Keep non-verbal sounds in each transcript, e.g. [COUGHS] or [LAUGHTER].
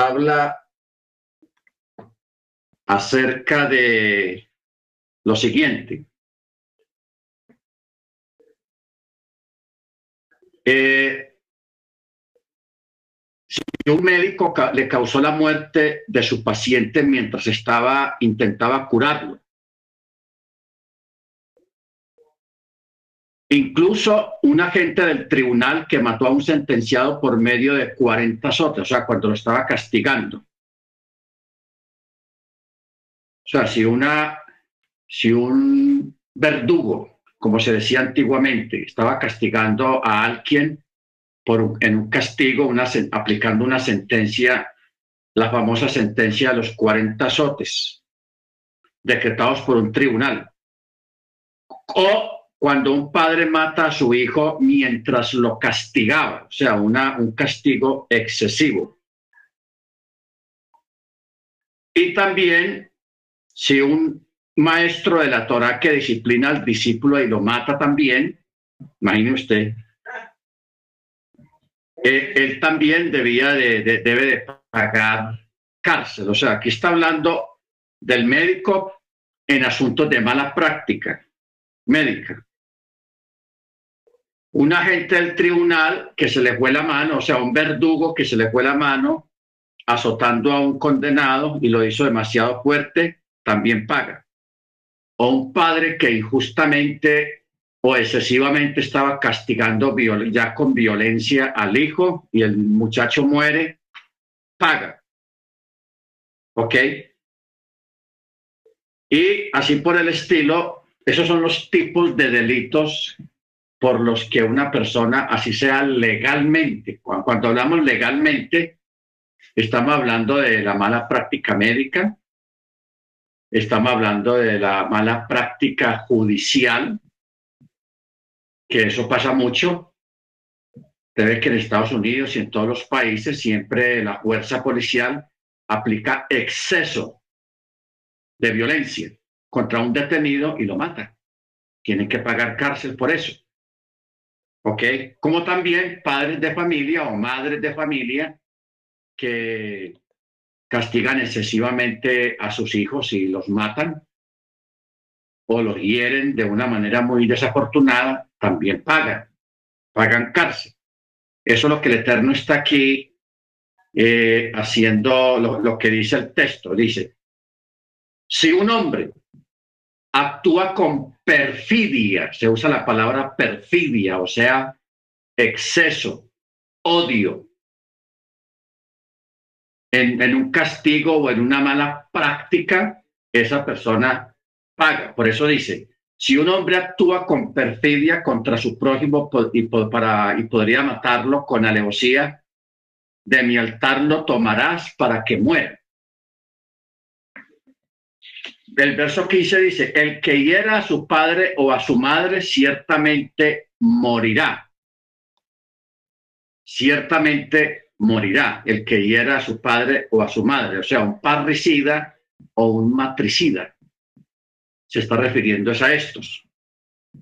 habla acerca de lo siguiente. Eh, si un médico le causó la muerte de su paciente mientras estaba intentaba curarlo. Incluso un agente del tribunal que mató a un sentenciado por medio de 40 azotes, o sea, cuando lo estaba castigando. O sea, si una, si un verdugo, como se decía antiguamente, estaba castigando a alguien por, en un castigo, una, aplicando una sentencia, la famosa sentencia de los 40 azotes, decretados por un tribunal. O cuando un padre mata a su hijo mientras lo castigaba, o sea, una, un castigo excesivo. Y también si un maestro de la Torah que disciplina al discípulo y lo mata también, imagine usted, eh, él también debía de, debe de pagar cárcel. O sea, aquí está hablando del médico en asuntos de mala práctica médica un agente del tribunal que se le fue la mano, o sea, un verdugo que se le fue la mano azotando a un condenado y lo hizo demasiado fuerte, también paga. O un padre que injustamente o excesivamente estaba castigando ya con violencia al hijo y el muchacho muere, paga. ¿Ok? Y así por el estilo, esos son los tipos de delitos por los que una persona, así sea legalmente, cuando hablamos legalmente, estamos hablando de la mala práctica médica, estamos hablando de la mala práctica judicial, que eso pasa mucho. Usted que en Estados Unidos y en todos los países siempre la fuerza policial aplica exceso de violencia contra un detenido y lo mata. Tienen que pagar cárcel por eso. ¿Ok? Como también padres de familia o madres de familia que castigan excesivamente a sus hijos y los matan o los hieren de una manera muy desafortunada, también pagan, pagan cárcel. Eso es lo que el Eterno está aquí eh, haciendo, lo que dice el texto. Dice, si un hombre actúa con perfidia, se usa la palabra perfidia, o sea, exceso, odio, en, un castigo o en una mala práctica, esa persona paga. Por eso dice, si un hombre actúa con perfidia contra su prójimo y, y podría matarlo con alevosía, de mi altar lo tomarás para que muera el verso 15 dice, el que hiera a su padre o a su madre ciertamente morirá. Ciertamente morirá el que hiera a su padre o a su madre, o sea, un parricida o un matricida. Se está refiriendo a estos,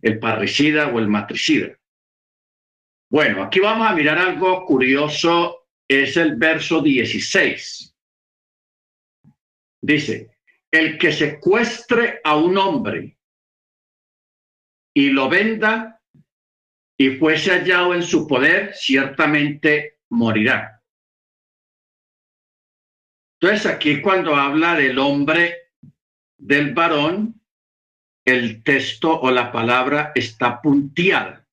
el parricida o el matricida. Bueno, aquí vamos a mirar algo curioso, es el verso 16. Dice, el que secuestre a un hombre y lo venda y fuese hallado en su poder, ciertamente morirá. Entonces aquí cuando habla del hombre, del varón, el texto o la palabra está punteada.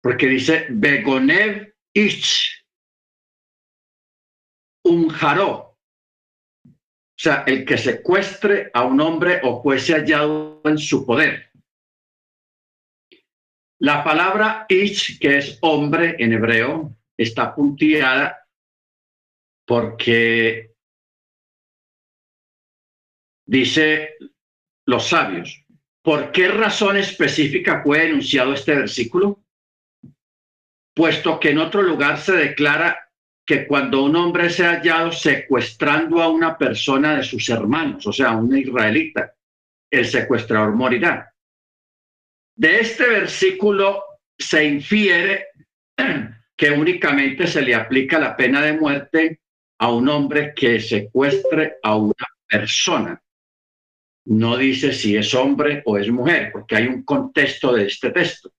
Porque dice Begonev Ich un jaró. O sea, el que secuestre a un hombre o fuese hallado en su poder. La palabra ish, que es hombre en hebreo, está punteada porque dice los sabios, ¿por qué razón específica fue enunciado este versículo? Puesto que en otro lugar se declara que cuando un hombre se ha hallado secuestrando a una persona de sus hermanos, o sea, un israelita, el secuestrador morirá. De este versículo se infiere [CLEARS THROAT] que únicamente se le aplica la pena de muerte a un hombre que secuestre a una persona. No dice si es hombre o es mujer, porque hay un contexto de este texto.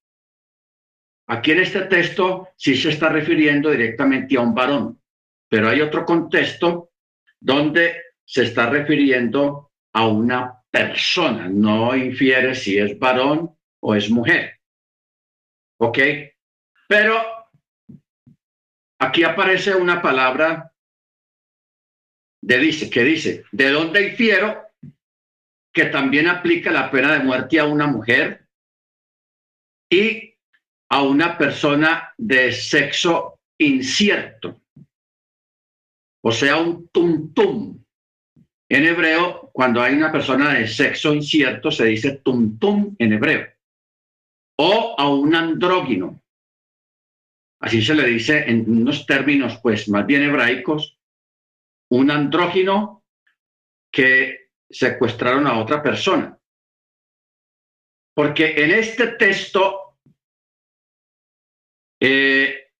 Aquí en este texto sí se está refiriendo directamente a un varón, pero hay otro contexto donde se está refiriendo a una persona, no infiere si es varón o es mujer. ¿Ok? Pero aquí aparece una palabra de dice, que dice, ¿de dónde infiero que también aplica la pena de muerte a una mujer y a una persona de sexo incierto? O sea, un tum tum. En hebreo, cuando hay una persona de sexo incierto, se dice tum tum en hebreo. O a un andrógino. Así se le dice en unos términos, pues, más bien hebraicos, un andrógino que secuestraron a otra persona. Porque en este texto eh,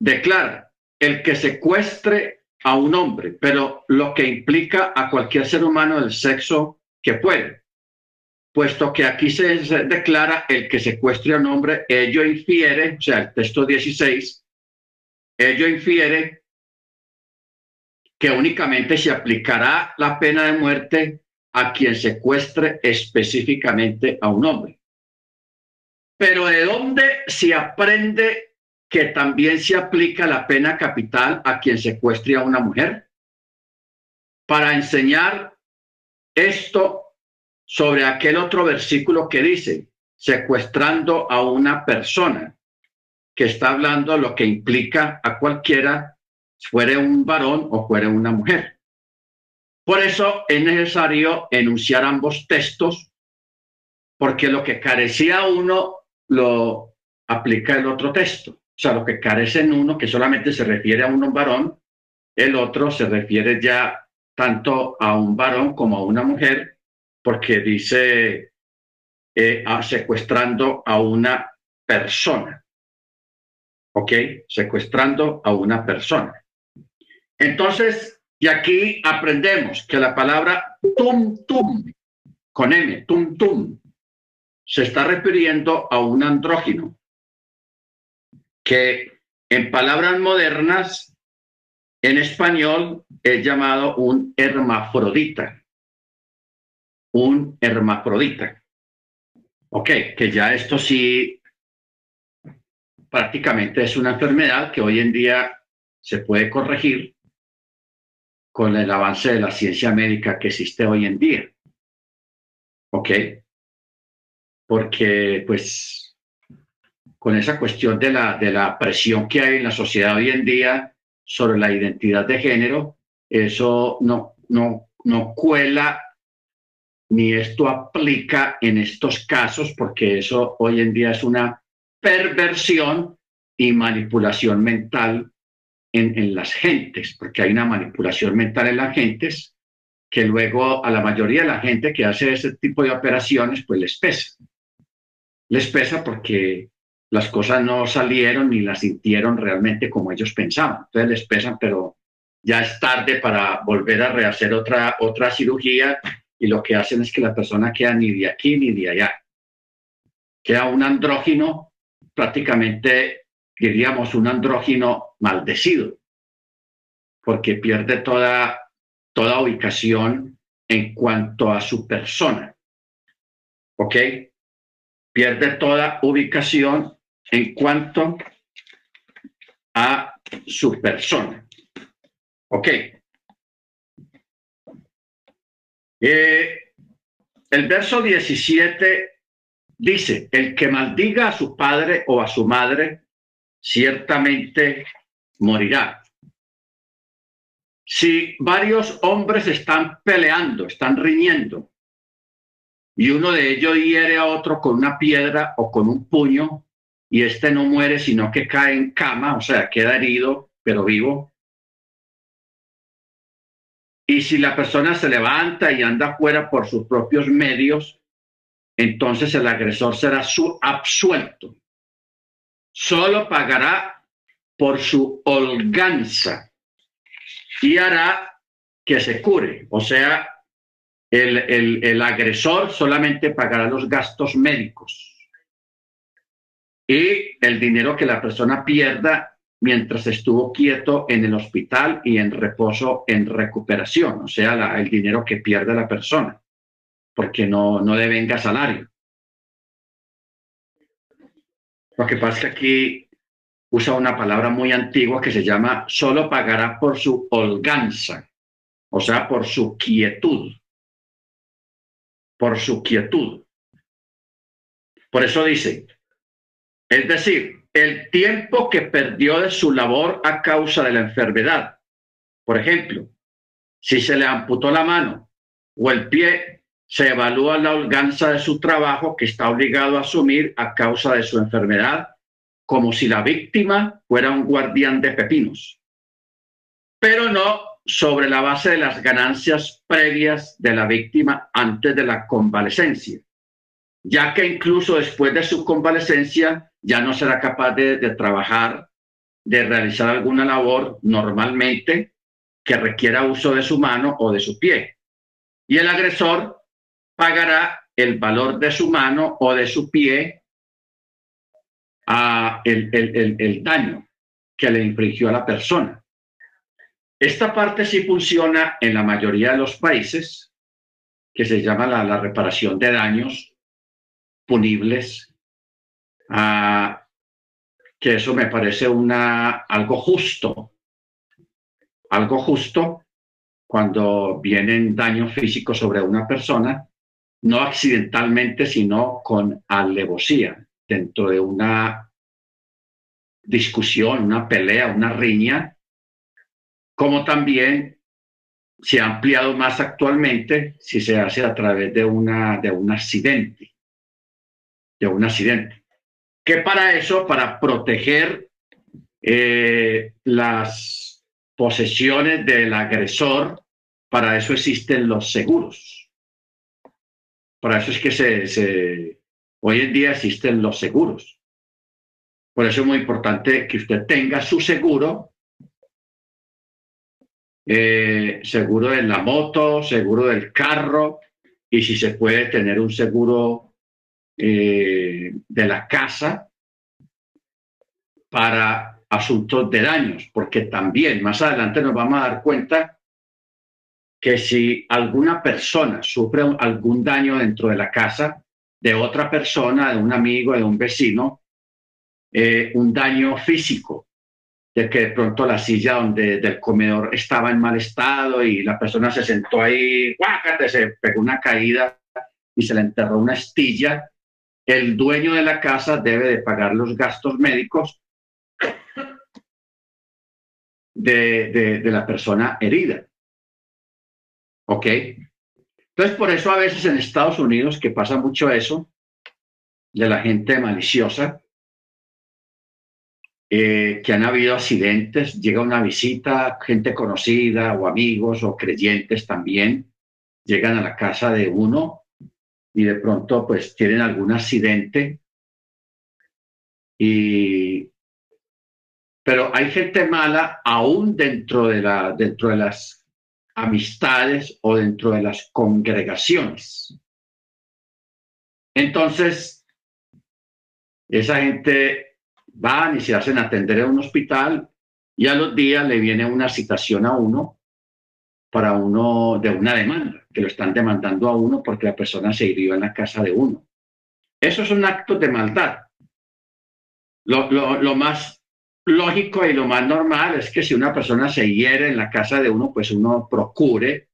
declara el que secuestre a un hombre, pero lo que implica a cualquier ser humano del sexo que puede, puesto que aquí se, declara el que secuestre a un hombre, ello infiere, o sea, el texto 16, ello infiere que únicamente se aplicará la pena de muerte a quien secuestre específicamente a un hombre. Pero ¿de dónde se aprende que también se aplica la pena capital a quien secuestre a una mujer? Para enseñar esto sobre aquel otro versículo que dice, secuestrando a una persona, que está hablando lo que implica a cualquiera fuere un varón o fuere una mujer. Por eso es necesario enunciar ambos textos, porque lo que carecía uno lo aplica el otro texto. O sea, lo que carece en uno, que solamente se refiere a un varón, el otro se refiere ya tanto a un varón como a una mujer, porque dice eh, secuestrando a una persona. ¿Ok? Secuestrando a una persona. Entonces, y aquí aprendemos que la palabra tum tum, con M, tum tum, se está refiriendo a un andrógino, que en palabras modernas, en español, es llamado un hermafrodita. Un hermafrodita. Ok, que ya esto sí prácticamente es una enfermedad que hoy en día se puede corregir con el avance de la ciencia médica que existe hoy en día. ¿Ok? Porque, pues, con esa cuestión de la, de la presión que hay en la sociedad hoy en día sobre la identidad de género, eso no, no, no cuela ni esto aplica en estos casos, porque eso hoy en día es una perversión y manipulación mental en, las gentes, porque hay una manipulación mental en las gentes que luego a la mayoría de la gente que hace ese tipo de operaciones, pues les pesa. Les pesa porque las cosas no salieron ni las sintieron realmente como ellos pensaban. Entonces les pesan, pero ya es tarde para volver a rehacer otra, otra cirugía y lo que hacen es que la persona queda ni de aquí ni de allá. Queda un andrógino prácticamente diríamos, un andrógino maldecido, porque pierde toda, toda ubicación en cuanto a su persona. ¿Ok? Pierde toda ubicación en cuanto a su persona. ¿Ok? Eh, el verso 17 dice, el que maldiga a su padre o a su madre ciertamente morirá. Si varios hombres están peleando, están riñendo, y uno de ellos hiere a otro con una piedra o con un puño, y este no muere, sino que cae en cama, o sea, queda herido, pero vivo. Y si la persona se levanta y anda fuera por sus propios medios, entonces el agresor será su absuelto solo pagará por su holganza y hará que se cure. O sea, el, el, agresor solamente pagará los gastos médicos y el dinero que la persona pierda mientras estuvo quieto en el hospital y en reposo en recuperación, o sea, el dinero que pierde la persona, porque no, no devenga salario. Lo que pasa es que aquí usa una palabra muy antigua que se llama solo pagará por su holganza, o sea, por su quietud, por su quietud. Por eso dice, es decir, el tiempo que perdió de su labor a causa de la enfermedad. Por ejemplo, si se le amputó la mano o el pie, se evalúa la holganza de su trabajo que está obligado a asumir a causa de su enfermedad, como si la víctima fuera un guardián de pepinos, pero no sobre la base de las ganancias previas de la víctima antes de la convalecencia, ya que incluso después de su convalecencia ya no será capaz de, trabajar, de realizar alguna labor normalmente que requiera uso de su mano o de su pie. Y el agresor pagará el valor de su mano o de su pie a el, el, daño que le infligió a la persona. Esta parte sí funciona en la mayoría de los países, que se llama la, reparación de daños punibles. Que eso me parece una, algo justo, algo justo cuando vienen daños físicos sobre una persona, no accidentalmente, sino con alevosía, dentro de una discusión, una pelea, una riña, como también se ha ampliado más actualmente si se hace a través de, una, de un accidente, de un accidente que para eso, para proteger eh, las posesiones del agresor, para eso existen los seguros. Para eso es que se, hoy en día existen los seguros. Por eso es muy importante que usted tenga su seguro, eh, seguro de la moto, seguro del carro, y si se puede tener un seguro eh, de la casa para asuntos de daños, porque también más adelante nos vamos a dar cuenta que si alguna persona sufre algún daño dentro de la casa de otra persona, de un amigo, de un vecino, eh, un daño físico, de que de pronto la silla donde del comedor estaba en mal estado y la persona se sentó ahí, guácate, se pegó una caída y se le enterró una estilla, el dueño de la casa debe de pagar los gastos médicos de, la persona herida. ¿Ok? Entonces, por eso a veces en Estados Unidos, que pasa mucho eso, de la gente maliciosa, eh, que han habido accidentes, llega una visita, gente conocida o amigos o creyentes también, llegan a la casa de uno y de pronto pues tienen algún accidente y pero hay gente mala aún dentro de la dentro de las amistades o dentro de las congregaciones. Entonces, esa gente van y se hacen atender en un hospital y a los días le viene una citación a uno para uno de una demanda, que lo están demandando a uno porque la persona se hirió en la casa de uno. Eso es un acto de maldad. Lo, más lógico y lo más normal es que si una persona se hiere en la casa de uno, pues uno procure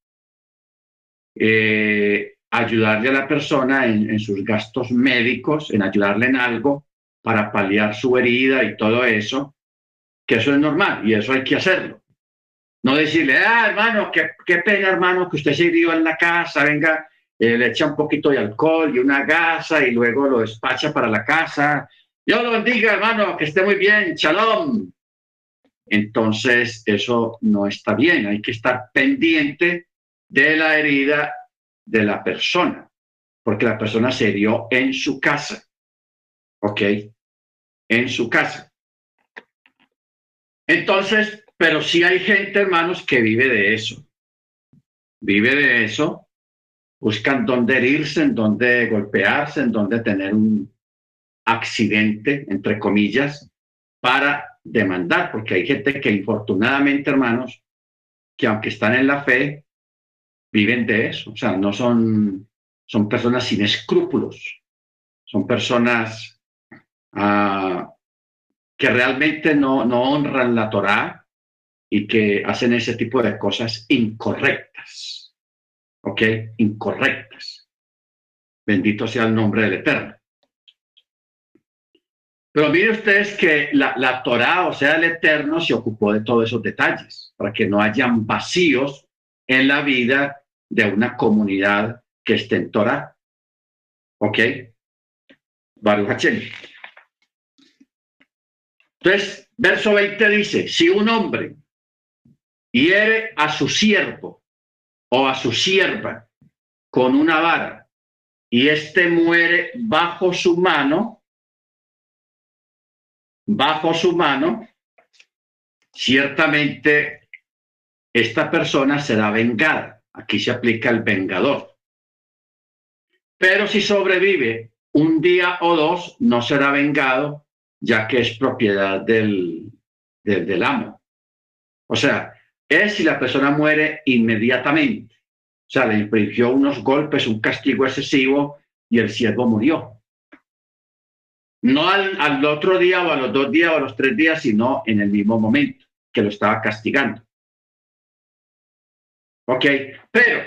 eh, ayudarle a la persona en, sus gastos médicos, en ayudarle en algo para paliar su herida y todo eso, que eso es normal y eso hay que hacerlo. No decirle, ah, hermano, qué, qué pena, hermano, que usted se hirió en la casa, venga, eh, le echa un poquito de alcohol y una gasa y luego lo despacha para la casa. Dios lo bendiga, hermano, que esté muy bien, shalom. Entonces, eso no está bien, hay que estar pendiente de la herida de la persona, porque la persona se hirió en su casa. ¿Ok? En su casa. Entonces, pero sí hay gente, hermanos, que vive de eso. Vive de eso, buscan dónde herirse, en dónde golpearse, en dónde tener un accidente, entre comillas, para demandar, porque hay gente que infortunadamente, hermanos, que aunque están en la fe, viven de eso. O sea, no son, son personas sin escrúpulos, son personas ah, que realmente no, no honran la Torá y que hacen ese tipo de cosas incorrectas. ¿Ok? Incorrectas. Bendito sea el nombre del Eterno. Pero miren ustedes que la, la Torá, o sea, el Eterno, se ocupó de todos esos detalles para que no hayan vacíos en la vida de una comunidad que esté en Torah. ¿Ok? Baruch Entonces, verso 20 dice, si un hombre hiere a su siervo o a su sierva con una vara y éste muere bajo su mano, bajo su mano, ciertamente esta persona será vengada Aquí se aplica el vengador. Pero si sobrevive un día o dos, no será vengado, ya que es propiedad del, del, amo. O sea, es si la persona muere inmediatamente. O sea, le infligió unos golpes, un castigo excesivo y el siervo murió. No al, al, otro día o a los dos días o a los tres días, sino en el mismo momento que lo estaba castigando. Ok, pero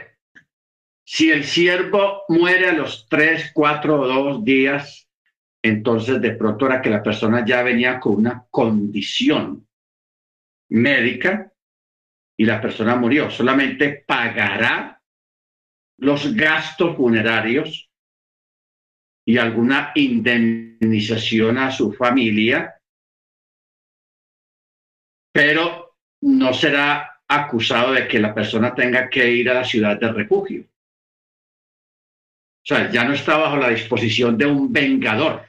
si el siervo muere a los tres, cuatro o dos días, entonces de pronto era que la persona ya venía con una condición médica y la persona murió. Solamente pagará los gastos funerarios y alguna indemnización a su familia, pero no será acusado de que la persona tenga que ir a la ciudad de refugio. O sea, ya no está bajo la disposición de un vengador,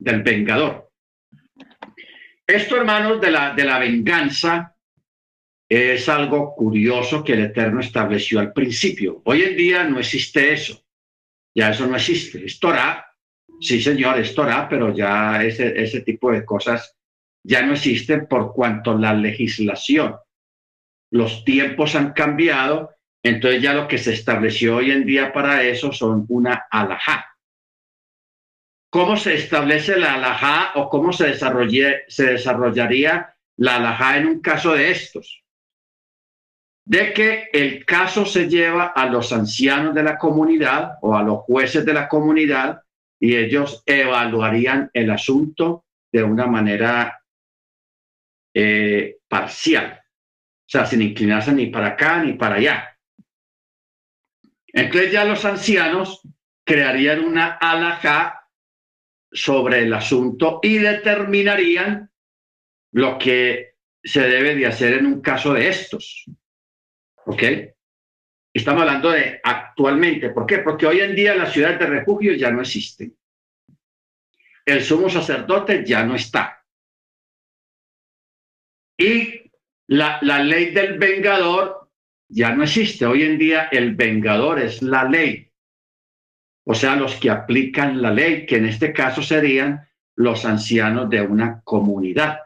del vengador. Esto, hermanos, de la, de la venganza es algo curioso que el Eterno estableció al principio. Hoy en día no existe eso. Ya eso no existe. Es Torah. Sí, señor, es Torah, pero ya ese, ese tipo de cosas ya no existen por cuanto la legislación los tiempos han cambiado, entonces ya lo que se estableció hoy en día para eso son una alajá. ¿Cómo se establece la alajá o cómo se, se desarrollaría la alajá en un caso de estos? De que el caso se lleva a los ancianos de la comunidad o a los jueces de la comunidad y ellos evaluarían el asunto de una manera eh, parcial o sea, sin inclinarse ni para acá ni para allá. Entonces ya los ancianos crearían una alajá sobre el asunto y determinarían lo que se debe de hacer en un caso de estos. ¿Ok? Estamos hablando de actualmente. ¿Por qué? Porque hoy en día las ciudades de refugio ya no existen. El sumo sacerdote ya no está. Y la, ley del vengador ya no existe. Hoy en día el vengador es la ley. O sea, los que aplican la ley, que en este caso serían los ancianos de una comunidad.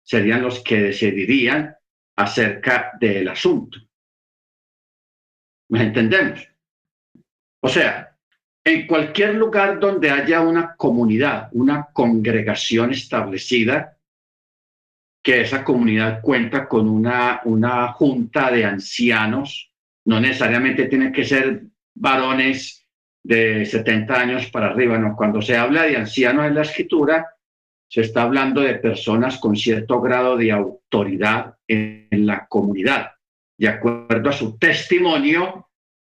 Serían los que decidirían acerca del asunto. ¿Me entendemos? O sea, en cualquier lugar donde haya una comunidad, una congregación establecida, que esa comunidad cuenta con una, una junta de ancianos, no necesariamente tienen que ser varones de 70 años para arriba, cuando se habla de ancianos en la escritura, se está hablando de personas con cierto grado de autoridad en, la comunidad, de acuerdo a su testimonio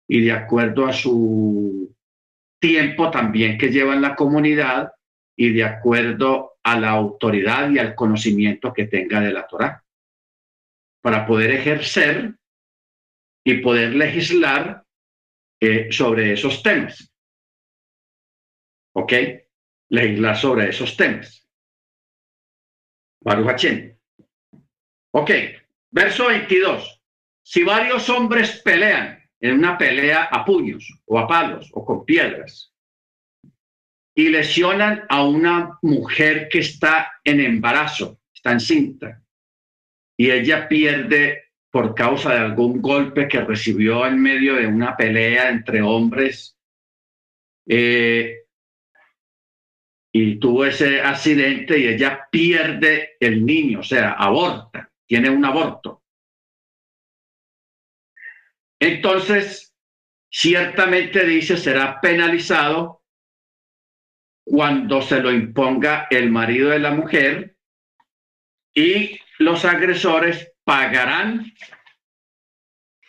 y de acuerdo a su tiempo también que lleva en la comunidad y de acuerdo a la autoridad y al conocimiento que tenga de la Torah, para poder ejercer y poder legislar eh, sobre esos temas. ¿Ok? Legislar sobre esos temas. Baruch Ok, verso 22. Si varios hombres pelean en una pelea a puños o a palos o con piedras y lesionan a una mujer que está en embarazo, está encinta, y ella pierde por causa de algún golpe que recibió en medio de una pelea entre hombres, eh, y tuvo ese accidente y ella pierde el niño, o sea, aborta, tiene un aborto. Entonces, ciertamente dice, será penalizado cuando se lo imponga el marido de la mujer y los agresores pagarán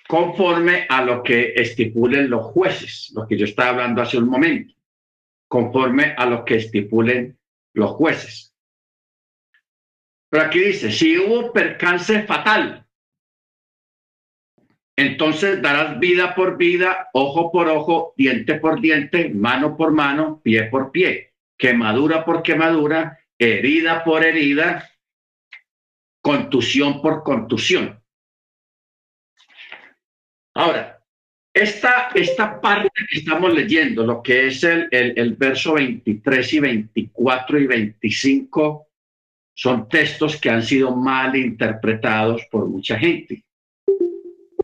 conforme a lo que estipulen los jueces, lo que yo estaba hablando hace un momento conforme a lo que estipulen los jueces. Pero aquí dice, si hubo percance fatal, entonces darás vida por vida, ojo por ojo, diente por diente, mano por mano, pie por pie, quemadura por quemadura, herida por herida, contusión por contusión. Ahora, esta, esta parte que estamos leyendo, lo que es el, el, verso 23 y 24 y 25, son textos que han sido mal interpretados por mucha gente.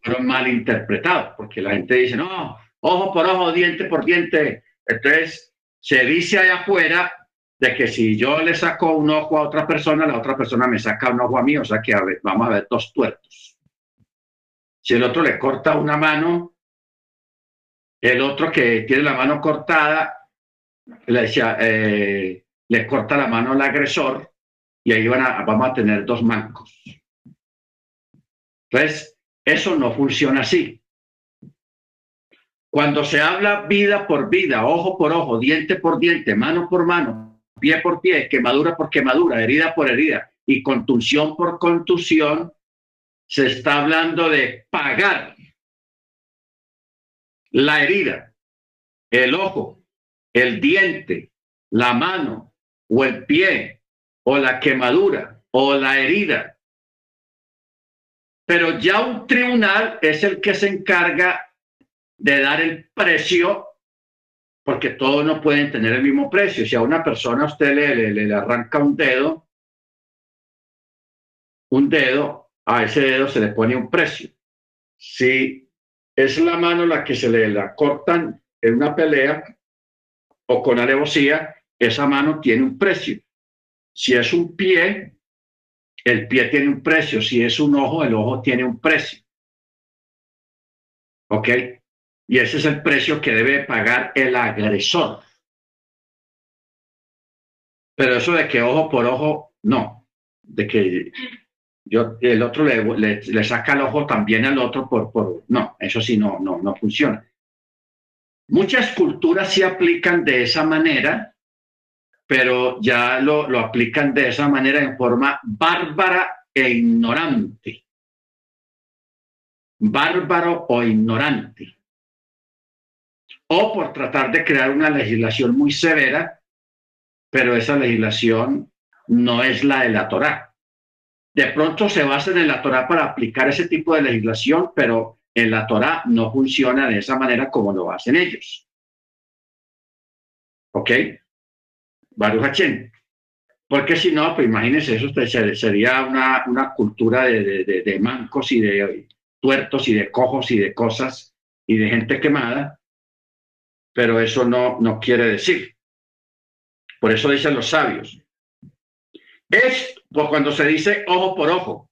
Fueron mal interpretados, porque la gente dice, no, ojo por ojo, diente por diente. Entonces, se dice allá afuera de que si yo le saco un ojo a otra persona, la otra persona me saca un ojo a mí, o sea que vamos a ver dos tuertos. Si el otro le corta una mano, el otro que tiene la mano cortada, le, decía, eh, le corta la mano al agresor y ahí van a, vamos a tener dos mancos. Entonces, eso no funciona así. Cuando se habla vida por vida, ojo por ojo, diente por diente, mano por mano, pie por pie, quemadura por quemadura, herida por herida y contusión por contusión, se está hablando de pagar la herida, el ojo, el diente, la mano o el pie o la quemadura o la herida. Pero ya un tribunal es el que se encarga de dar el precio, porque todos no pueden tener el mismo precio. Si a una persona usted le, le, le arranca un dedo, un dedo, a ese dedo se le pone un precio. Si es la mano la que se le la cortan en una pelea o con alevosía, esa mano tiene un precio. Si es un pie, el pie tiene un precio. Si es un ojo, el ojo tiene un precio. ¿Ok? Y ese es el precio que debe pagar el agresor. Pero eso de que ojo por ojo, no. De que yo, el otro le, le, saca el ojo también al otro por, por, no, eso sí no, no, no funciona. Muchas culturas sí aplican de esa manera, pero ya lo, lo aplican de esa manera en forma bárbara e ignorante. Bárbaro o ignorante. O por tratar de crear una legislación muy severa, pero esa legislación no es la de la Torá de pronto se basan en la Torah para aplicar ese tipo de legislación, pero en la Torah no funciona de esa manera como lo hacen ellos. ¿Ok? Baruch Hachem. Porque si no, pues imagínense, eso sería una, una cultura de, de, de, mancos y de tuertos y de cojos y de cosas y de gente quemada, pero eso no, quiere decir. Por eso dicen los sabios, es pues cuando se dice ojo por ojo.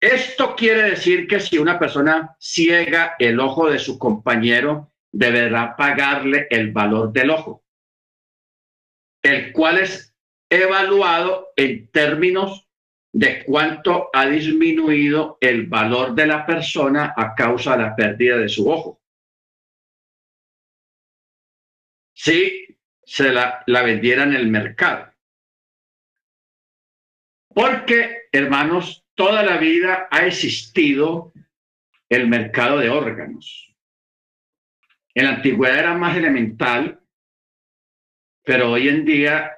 Esto quiere decir que si una persona ciega el ojo de su compañero, deberá pagarle el valor del ojo, el cual es evaluado en términos de cuánto ha disminuido el valor de la persona a causa de la pérdida de su ojo. Si se la, la vendiera en el mercado. Porque, hermanos, toda la vida ha existido el mercado de órganos. En la antigüedad era más elemental, pero hoy en día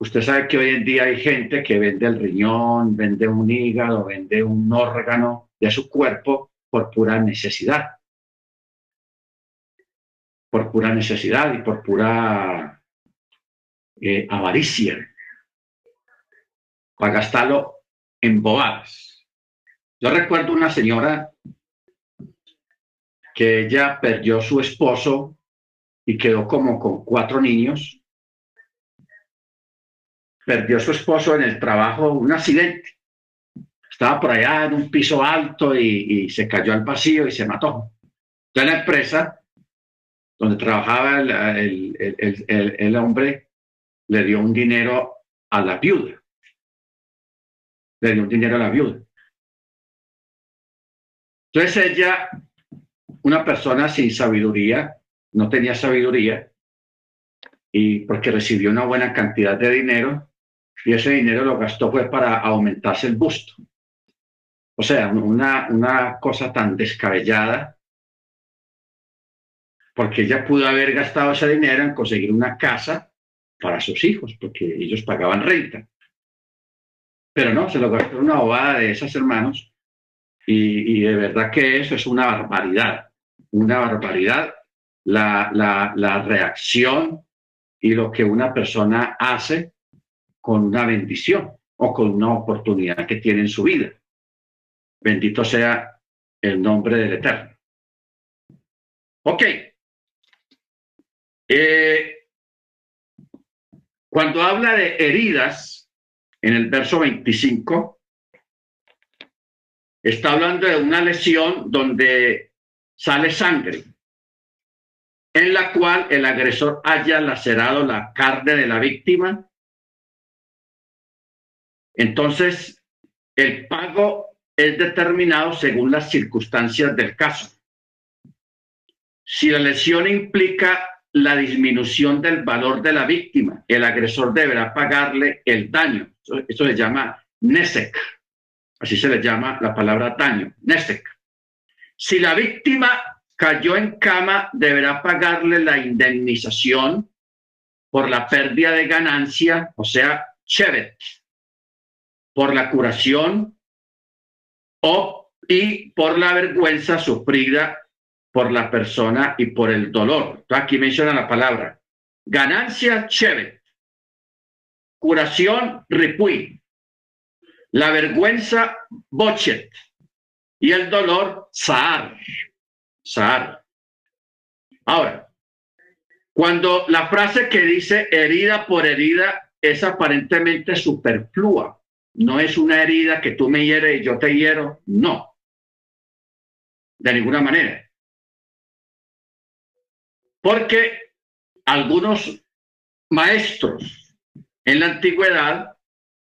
Usted sabe que hoy en día hay gente que vende el riñón, vende un hígado, vende un órgano de su cuerpo por pura necesidad. Por pura necesidad y por pura eh, avaricia. Para gastarlo en bobadas. Yo recuerdo una señora que ella perdió su esposo y quedó como con cuatro niños perdió su esposo en el trabajo, un accidente. Estaba por allá en un piso alto y, se cayó al vacío y se mató. Entonces la empresa donde trabajaba el, el, hombre le dio un dinero a la viuda. Le dio un dinero a la viuda. Entonces ella, una persona sin sabiduría, no tenía sabiduría, y porque recibió una buena cantidad de dinero, y ese dinero lo gastó fue para aumentarse el busto. O sea, una, una cosa tan descabellada, porque ella pudo haber gastado ese dinero en conseguir una casa para sus hijos, porque ellos pagaban renta. Pero no, se lo gastó una bobada de esos hermanos y, de verdad que eso es una barbaridad, una barbaridad la, la, la reacción y lo que una persona hace con una bendición o con una oportunidad que tiene en su vida. Bendito sea el nombre del Eterno. Ok. Eh, cuando habla de heridas, en el verso 25, está hablando de una lesión donde sale sangre, en la cual el agresor haya lacerado la carne de la víctima entonces, el pago es determinado según las circunstancias del caso. Si la lesión implica la disminución del valor de la víctima, el agresor deberá pagarle el daño. Eso, se llama NESEC. Así se le llama la palabra daño, NESEC. Si la víctima cayó en cama, deberá pagarle la indemnización por la pérdida de ganancia, o sea, chevet, por la curación o y por la vergüenza sufrida por la persona y por el dolor. aquí menciona la palabra ganancia chévere, curación ripui, la vergüenza bochet y el dolor saar. Saar. Ahora, cuando la frase que dice herida por herida es aparentemente superflua, no es una herida que tú me hieres y yo te hiero, no. De ninguna manera. Porque algunos maestros en la antigüedad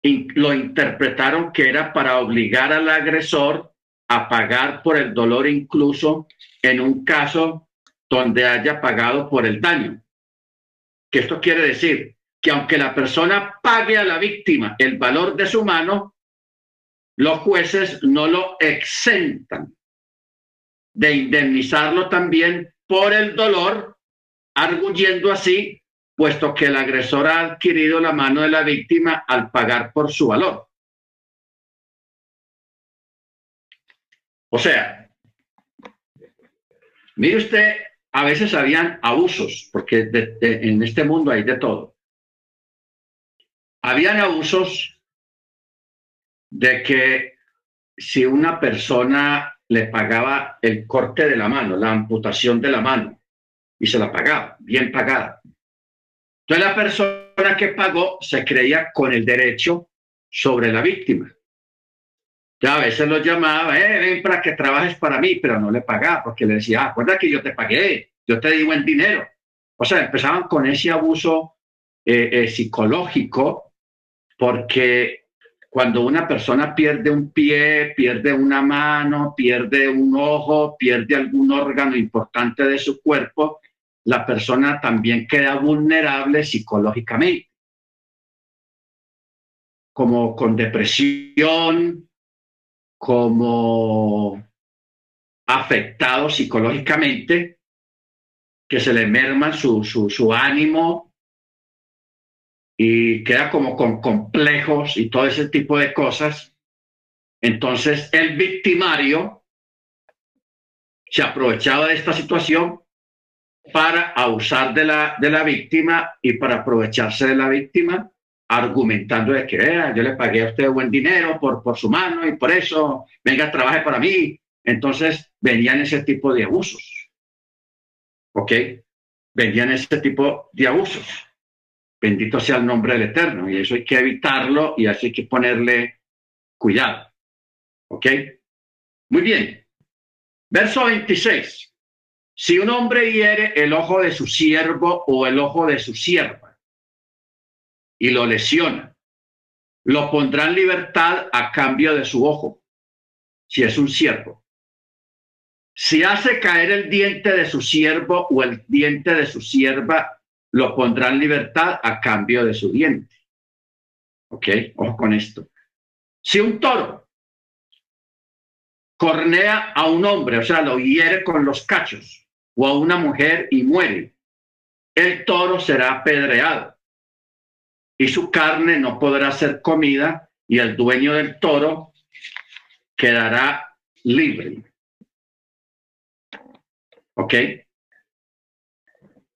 lo interpretaron que era para obligar al agresor a pagar por el dolor incluso en un caso donde haya pagado por el daño. ¿Qué esto quiere decir? que aunque la persona pague a la víctima el valor de su mano, los jueces no lo exentan de indemnizarlo también por el dolor, arguyendo así, puesto que el agresor ha adquirido la mano de la víctima al pagar por su valor. O sea, mire usted, a veces habían abusos, porque en este mundo hay de todo habían abusos de que si una persona le pagaba el corte de la mano, la amputación de la mano, y se la pagaba, bien pagada. Entonces la persona que pagó se creía con el derecho sobre la víctima. Ya a veces lo llamaba, eh, ven para que trabajes para mí, pero no le pagaba porque le decía, ah, acuérdate que yo te pagué, yo te di buen dinero. O sea, empezaban con ese abuso eh, eh, psicológico porque cuando una persona pierde un pie, pierde una mano, pierde un ojo, pierde algún órgano importante de su cuerpo, la persona también queda vulnerable psicológicamente, como con depresión, como afectado psicológicamente, que se le merma su, su, su ánimo, y queda como con complejos y todo ese tipo de cosas. Entonces el victimario se aprovechaba de esta situación para abusar de la, de la víctima y para aprovecharse de la víctima, argumentando de que vea, yo le pagué a usted buen dinero por, por su mano y por eso venga, trabaje para mí. Entonces venían ese tipo de abusos. ¿Ok? Venían ese tipo de abusos. Bendito sea el nombre del Eterno. Y eso hay que evitarlo y así hay que ponerle cuidado. ¿Ok? Muy bien. Verso 26. Si un hombre hiere el ojo de su siervo o el ojo de su sierva y lo lesiona, lo pondrá en libertad a cambio de su ojo, si es un siervo. Si hace caer el diente de su siervo o el diente de su sierva, lo pondrá en libertad a cambio de su diente. ¿Ok? Ojo con esto. Si un toro cornea a un hombre, o sea, lo hiere con los cachos, o a una mujer y muere, el toro será apedreado y su carne no podrá ser comida y el dueño del toro quedará libre. ¿Ok?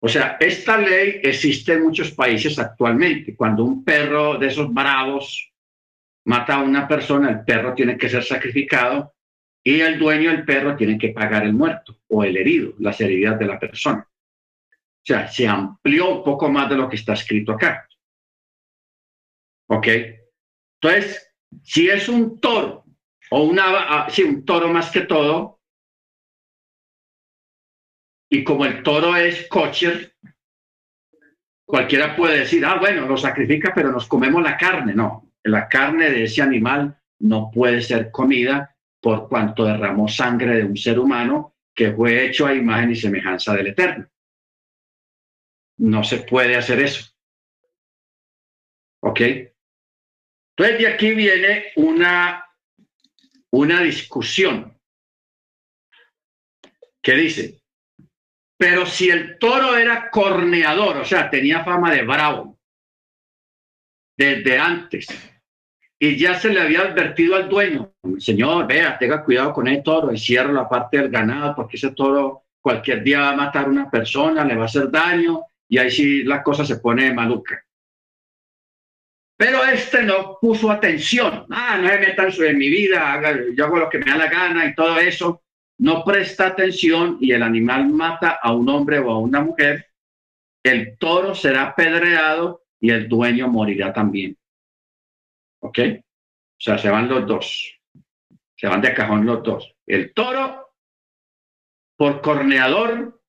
O sea, esta ley existe en muchos países actualmente. Cuando un perro de esos bravos mata a una persona, el perro tiene que ser sacrificado y el dueño del perro tiene que pagar el muerto o el herido, las heridas de la persona. O sea, se amplió un poco más de lo que está escrito acá. ¿Ok? Entonces, si es un toro o una, ah, sí, un toro más que todo, y como el toro es kosher, cualquiera puede decir, ah, bueno, lo sacrifica, pero nos comemos la carne. No, la carne de ese animal no puede ser comida por cuanto derramó sangre de un ser humano que fue hecho a imagen y semejanza del Eterno. No se puede hacer eso. ¿Ok? Entonces de aquí viene una, una discusión que dice, pero si el toro era corneador, o sea, tenía fama de bravo desde antes, y ya se le había advertido al dueño, señor, vea, tenga cuidado con el toro, encierra la parte del ganado, porque ese toro cualquier día va a matar a una persona, le va a hacer daño, y ahí sí la cosa se pone maluca. Pero este no puso atención, ah, no se metan en mi vida, yo hago lo que me da la gana y todo eso. No presta atención y el animal mata a un hombre o a una mujer, el toro será apedreado y el dueño morirá también. ¿Ok? O sea, se van los dos. Se van de cajón los dos. El toro por corneador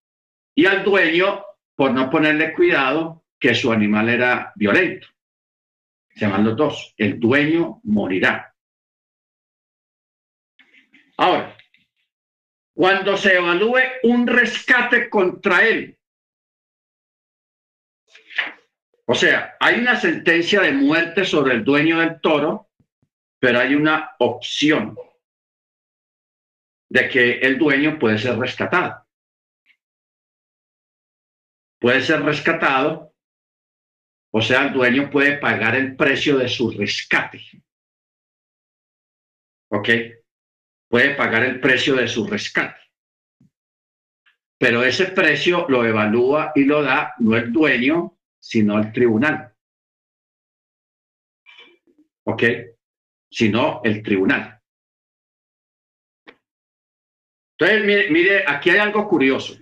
y al dueño por no ponerle cuidado que su animal era violento. Se van los dos. El dueño morirá. Ahora, cuando se evalúe un rescate contra él, o sea, hay una sentencia de muerte sobre el dueño del toro, pero hay una opción de que el dueño puede ser rescatado. Puede ser rescatado, o sea, el dueño puede pagar el precio de su rescate. ¿Ok? Puede pagar el precio de su rescate. Pero ese precio lo evalúa y lo da no el dueño, sino el tribunal. ¿Ok? Sino el tribunal. Entonces, mire, aquí hay algo curioso.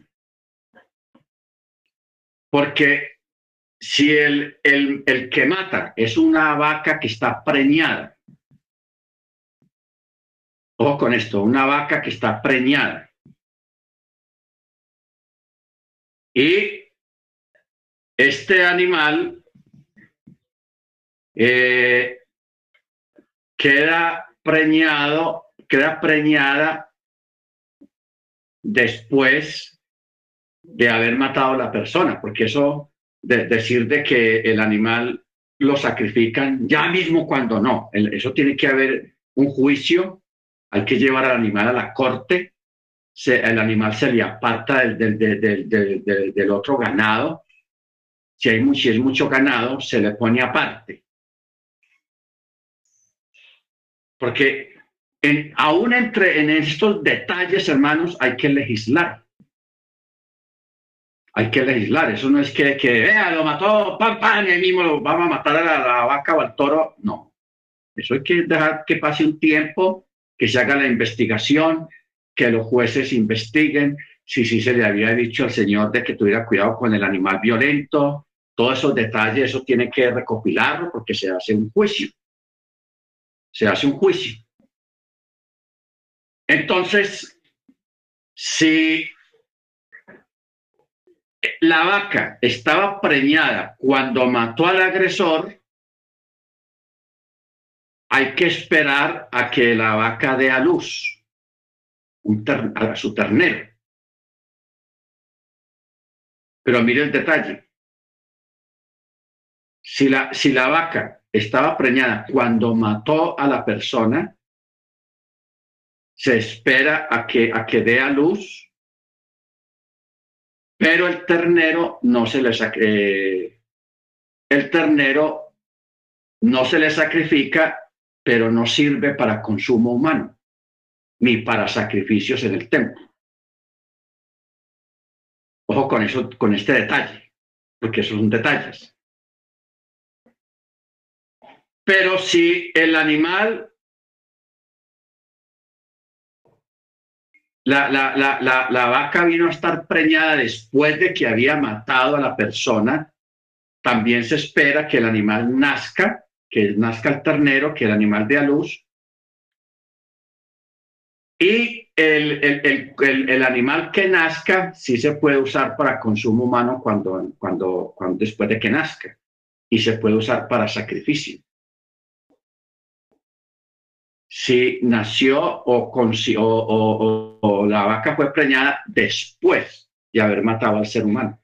Porque si el, el, el que mata es una vaca que está preñada, ojo con esto, una vaca que está preñada, y este animal eh, queda preñado, queda preñada después de haber matado a la persona, porque eso de decir de que el animal lo sacrifican ya mismo cuando no, eso tiene que haber un juicio, hay que llevar al animal a la corte, el animal se le aparta del, del otro ganado si, hay, si es mucho ganado, se le pone aparte. Porque en, aún entre en estos detalles, hermanos, hay que legislar. Hay que legislar. Eso no es que, que vea, lo mató, pam, pam, y ahí mismo lo vamos a matar a la, vaca o al toro. No. Eso hay que dejar que pase un tiempo, que se haga la investigación, que los jueces investiguen si sí se le había dicho al señor de que tuviera cuidado con el animal violento, todos esos detalles, eso tiene que recopilarlo porque se hace un juicio. Se hace un juicio. Entonces, si la vaca estaba preñada cuando mató al agresor, hay que esperar a que la vaca dé a luz a su ternero. Pero mire el detalle. Si la, si la vaca estaba preñada cuando mató a la persona, se espera a que, a que dé a luz, pero el ternero no se le eh, el ternero no se le sacrifica, pero no sirve para consumo humano, ni para sacrificios en el templo. Ojo con eso, con este detalle, porque esos son detalles. Pero si el animal, la, la, vaca vino a estar preñada después de que había matado a la persona, también se espera que el animal nazca, que nazca el ternero, que el animal dé a luz. Y el, el, el, el, animal que nazca sí se puede usar para consumo humano cuando, cuando, cuando después de que nazca y se puede usar para sacrificio si nació o, con, o, o, la vaca fue preñada después de haber matado al ser humano.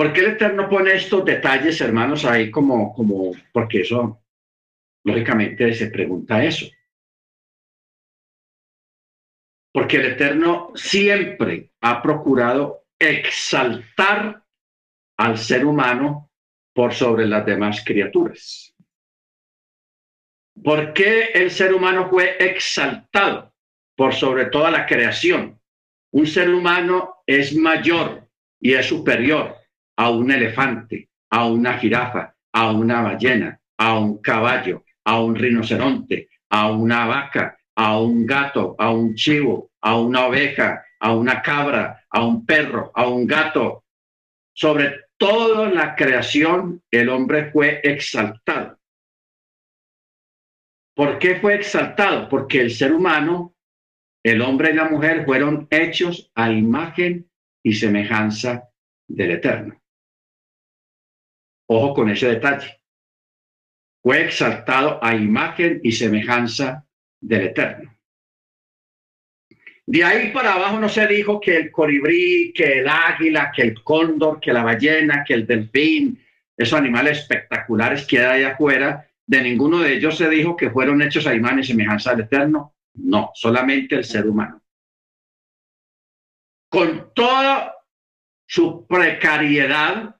¿Por qué el Eterno pone estos detalles, hermanos, ahí como, como, porque eso, lógicamente se pregunta eso. Porque el Eterno siempre ha procurado exaltar al ser humano por sobre las demás criaturas. ¿Por qué el ser humano fue exaltado por sobre toda la creación? Un ser humano es mayor y es superior a un elefante, a una jirafa, a una ballena, a un caballo, a un rinoceronte, a una vaca, a un gato, a un chivo, a una oveja, a una cabra, a un perro, a un gato. Sobre toda la creación, el hombre fue exaltado. ¿Por qué fue exaltado? Porque el ser humano, el hombre y la mujer fueron hechos a imagen y semejanza del Eterno. Ojo con ese detalle. Fue exaltado a imagen y semejanza del Eterno. De ahí para abajo no se dijo que el colibrí, que el águila, que el cóndor, que la ballena, que el delfín, esos animales espectaculares que hay afuera, de ninguno de ellos se dijo que fueron hechos a imagen y semejanza del Eterno. No, solamente el ser humano. Con toda su precariedad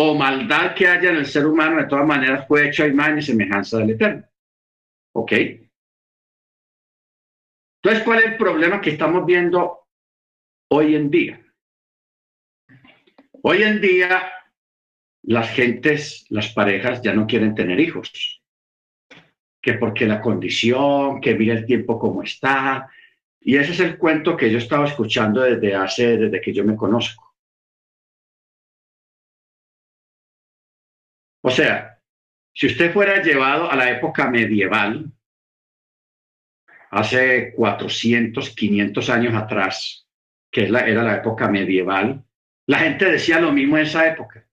o maldad que haya en el ser humano, de todas maneras fue hecho a imagen y semejanza del Eterno. ¿Ok? Entonces, ¿cuál es el problema que estamos viendo hoy en día? Hoy en día las gentes, las parejas ya no quieren tener hijos. Que porque la condición, que mira el tiempo como está. Y ese es el cuento que yo estaba escuchando desde hace, desde que yo me conozco. O sea, si usted fuera llevado a la época medieval, hace 400, 500 años atrás, que era la época medieval, la gente decía lo mismo en esa época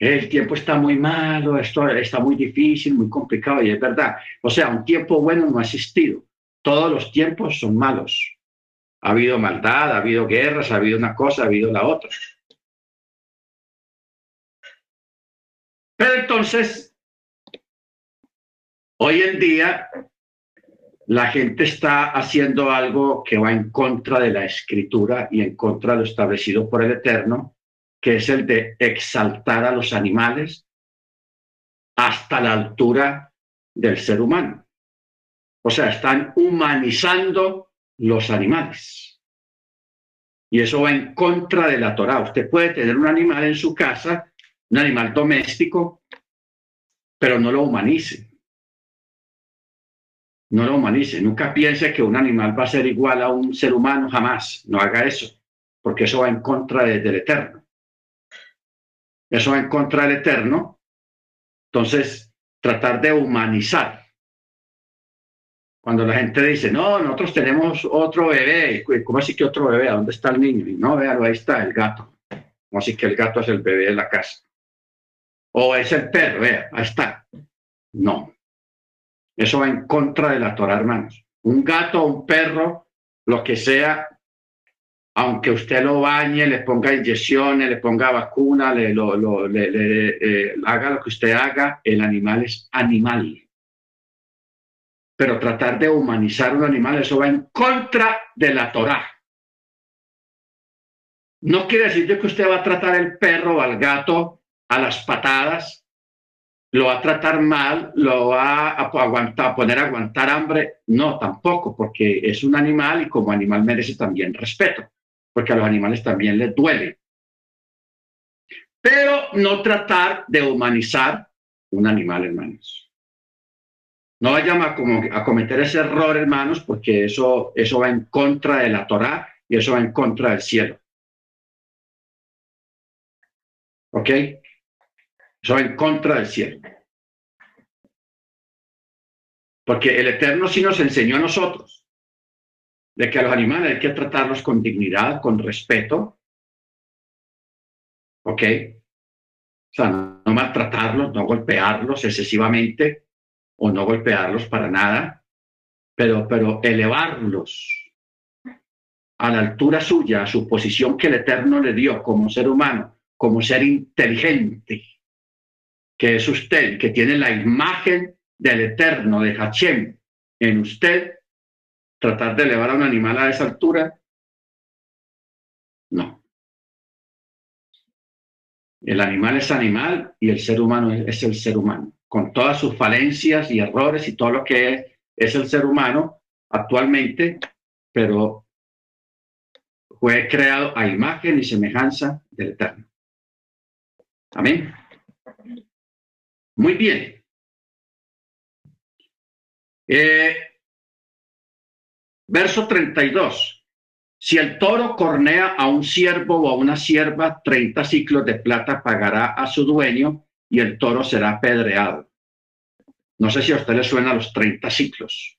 el tiempo está muy malo, esto está muy difícil, muy complicado, y es verdad. O sea, un tiempo bueno no ha existido. Todos los tiempos son malos. Ha habido maldad, ha habido guerras, ha habido una cosa, ha habido la otra. Pero entonces, hoy en día, la gente está haciendo algo que va en contra de la escritura y en contra de lo establecido por el Eterno, que es el de exaltar a los animales hasta la altura del ser humano. O sea, están humanizando los animales. Y eso va en contra de la Torah. Usted puede tener un animal en su casa, un animal doméstico, pero no lo humanice no lo humanice, nunca piense que un animal va a ser igual a un ser humano, jamás, no haga eso, porque eso va en contra del Eterno. Eso va en contra del Eterno. Entonces, tratar de humanizar. Cuando la gente dice, no, nosotros tenemos otro bebé, ¿cómo así que otro bebé? dónde está el niño? Y no, véalo, ahí está el gato. ¿Cómo así que el gato es el bebé de la casa? O es el perro, vea, ahí está. No, eso va en contra de la Torah, hermanos. Un gato, un perro, lo que sea, aunque usted lo bañe, le ponga inyecciones, le ponga vacuna, le, lo, eh, haga lo que usted haga, el animal es animal. Pero tratar de humanizar un animal, eso va en contra de la Torah. No quiere decir que usted va a tratar el perro o al gato a las patadas lo va a tratar mal, lo va a, aguantar, a poner a aguantar hambre. No, tampoco, porque es un animal y como animal merece también respeto, porque a los animales también les duele. Pero no tratar de humanizar un animal, hermanos. No vayan a, cometer ese error, hermanos, porque eso, eso va en contra de la Torá y eso va en contra del cielo. ¿Ok? Eso en contra del cielo. Porque el Eterno sí nos enseñó a nosotros de que a los animales hay que tratarlos con dignidad, con respeto. ¿Ok? O sea, no, maltratarlos, no golpearlos excesivamente o no golpearlos para nada, pero, pero elevarlos a la altura suya, a su posición que el Eterno le dio como ser humano, como ser inteligente, que es usted, que tiene la imagen del eterno, de Hachem, en usted, tratar de elevar a un animal a esa altura, no. El animal es animal y el ser humano es el ser humano, con todas sus falencias y errores y todo lo que es, el ser humano actualmente, pero fue creado a imagen y semejanza del Eterno. Amén. Muy bien. Eh, verso 32. Si el toro cornea a un siervo o a una sierva, 30 ciclos de plata pagará a su dueño y el toro será apedreado. No sé si a usted le suena los 30 ciclos.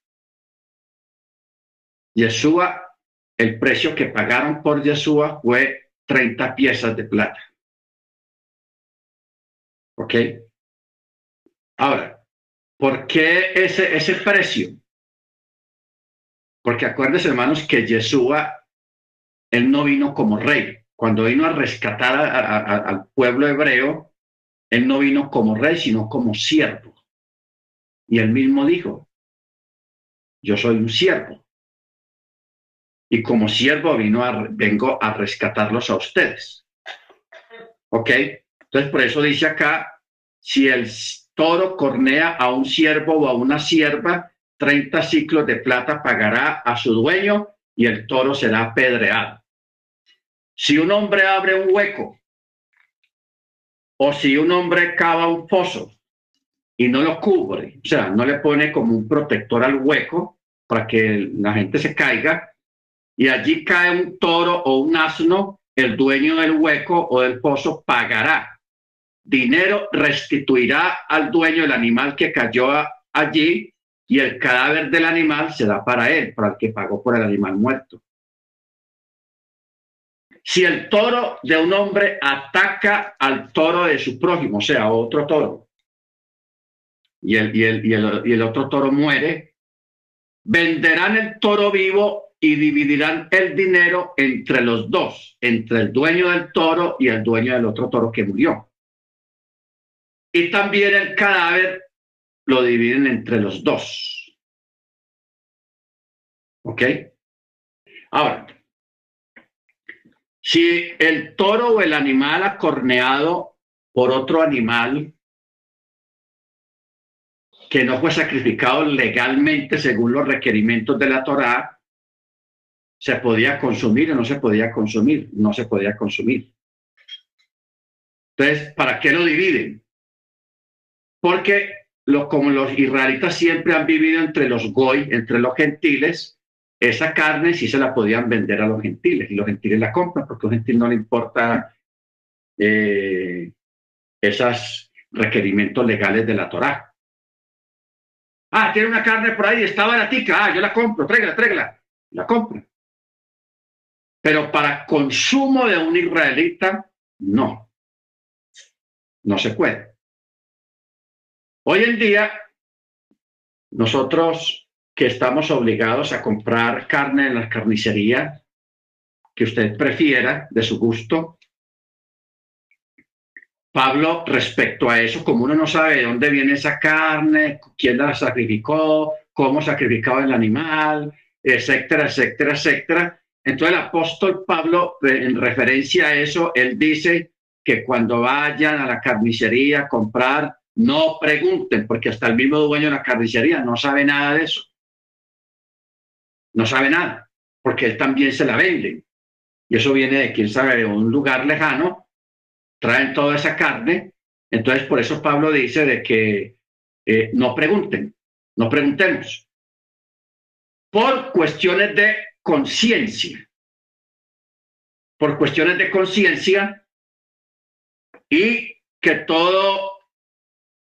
Yeshua, el precio que pagaron por Yeshua fue 30 piezas de plata. ¿Ok? Ahora, ¿por qué ese, ese precio? Porque acuérdense, hermanos, que Yeshua, él no vino como rey. Cuando vino a rescatar al pueblo hebreo, él no vino como rey, sino como siervo. Y él mismo dijo, yo soy un siervo. Y como siervo vino a, vengo a rescatarlos a ustedes. ¿Ok? Entonces, por eso dice acá, si el toro cornea a un siervo o a una sierva, 30 ciclos de plata pagará a su dueño y el toro será apedreado. Si un hombre abre un hueco o si un hombre cava un pozo y no lo cubre, o sea, no le pone como un protector al hueco para que la gente se caiga y allí cae un toro o un asno, el dueño del hueco o del pozo pagará dinero restituirá al dueño el animal que cayó allí y el cadáver del animal será para él, para el que pagó por el animal muerto. Si el toro de un hombre ataca al toro de su prójimo, o sea, otro toro, y el, y el, y el, y el otro toro muere, venderán el toro vivo y dividirán el dinero entre los dos, entre el dueño del toro y el dueño del otro toro que murió. Y también el cadáver lo dividen entre los dos. ¿Ok? Ahora, si el toro o el animal acorneado por otro animal que no fue sacrificado legalmente según los requerimientos de la Torá, se podía consumir o no se podía consumir, no se podía consumir. Entonces, ¿para qué lo dividen? Porque lo, como los israelitas siempre han vivido entre los goy, entre los gentiles, esa carne sí se la podían vender a los gentiles y los gentiles la compran porque a los gentiles no le importa eh, esos requerimientos legales de la Torá. Ah, tiene una carne por ahí, está baratica, ah, yo la compro, tráigala, tráigala, la compro. Pero para consumo de un israelita, no. No se puede. Hoy en día, nosotros que estamos obligados a comprar carne en la carnicería que usted prefiera, de su gusto, Pablo, respecto a eso, como uno no sabe de dónde viene esa carne, quién la sacrificó, cómo sacrificaba el animal, etcétera, etcétera, etcétera. Entonces el apóstol Pablo, en referencia a eso, él dice que cuando vayan a la carnicería a comprar, no pregunten, porque hasta el mismo dueño de la carnicería no sabe nada de eso. No sabe nada, porque él también se la vende. Y eso viene de quién sabe, de un lugar lejano, traen toda esa carne. Entonces, por eso Pablo dice de que eh, no pregunten, no preguntemos. Por cuestiones de conciencia. Por cuestiones de conciencia y que todo,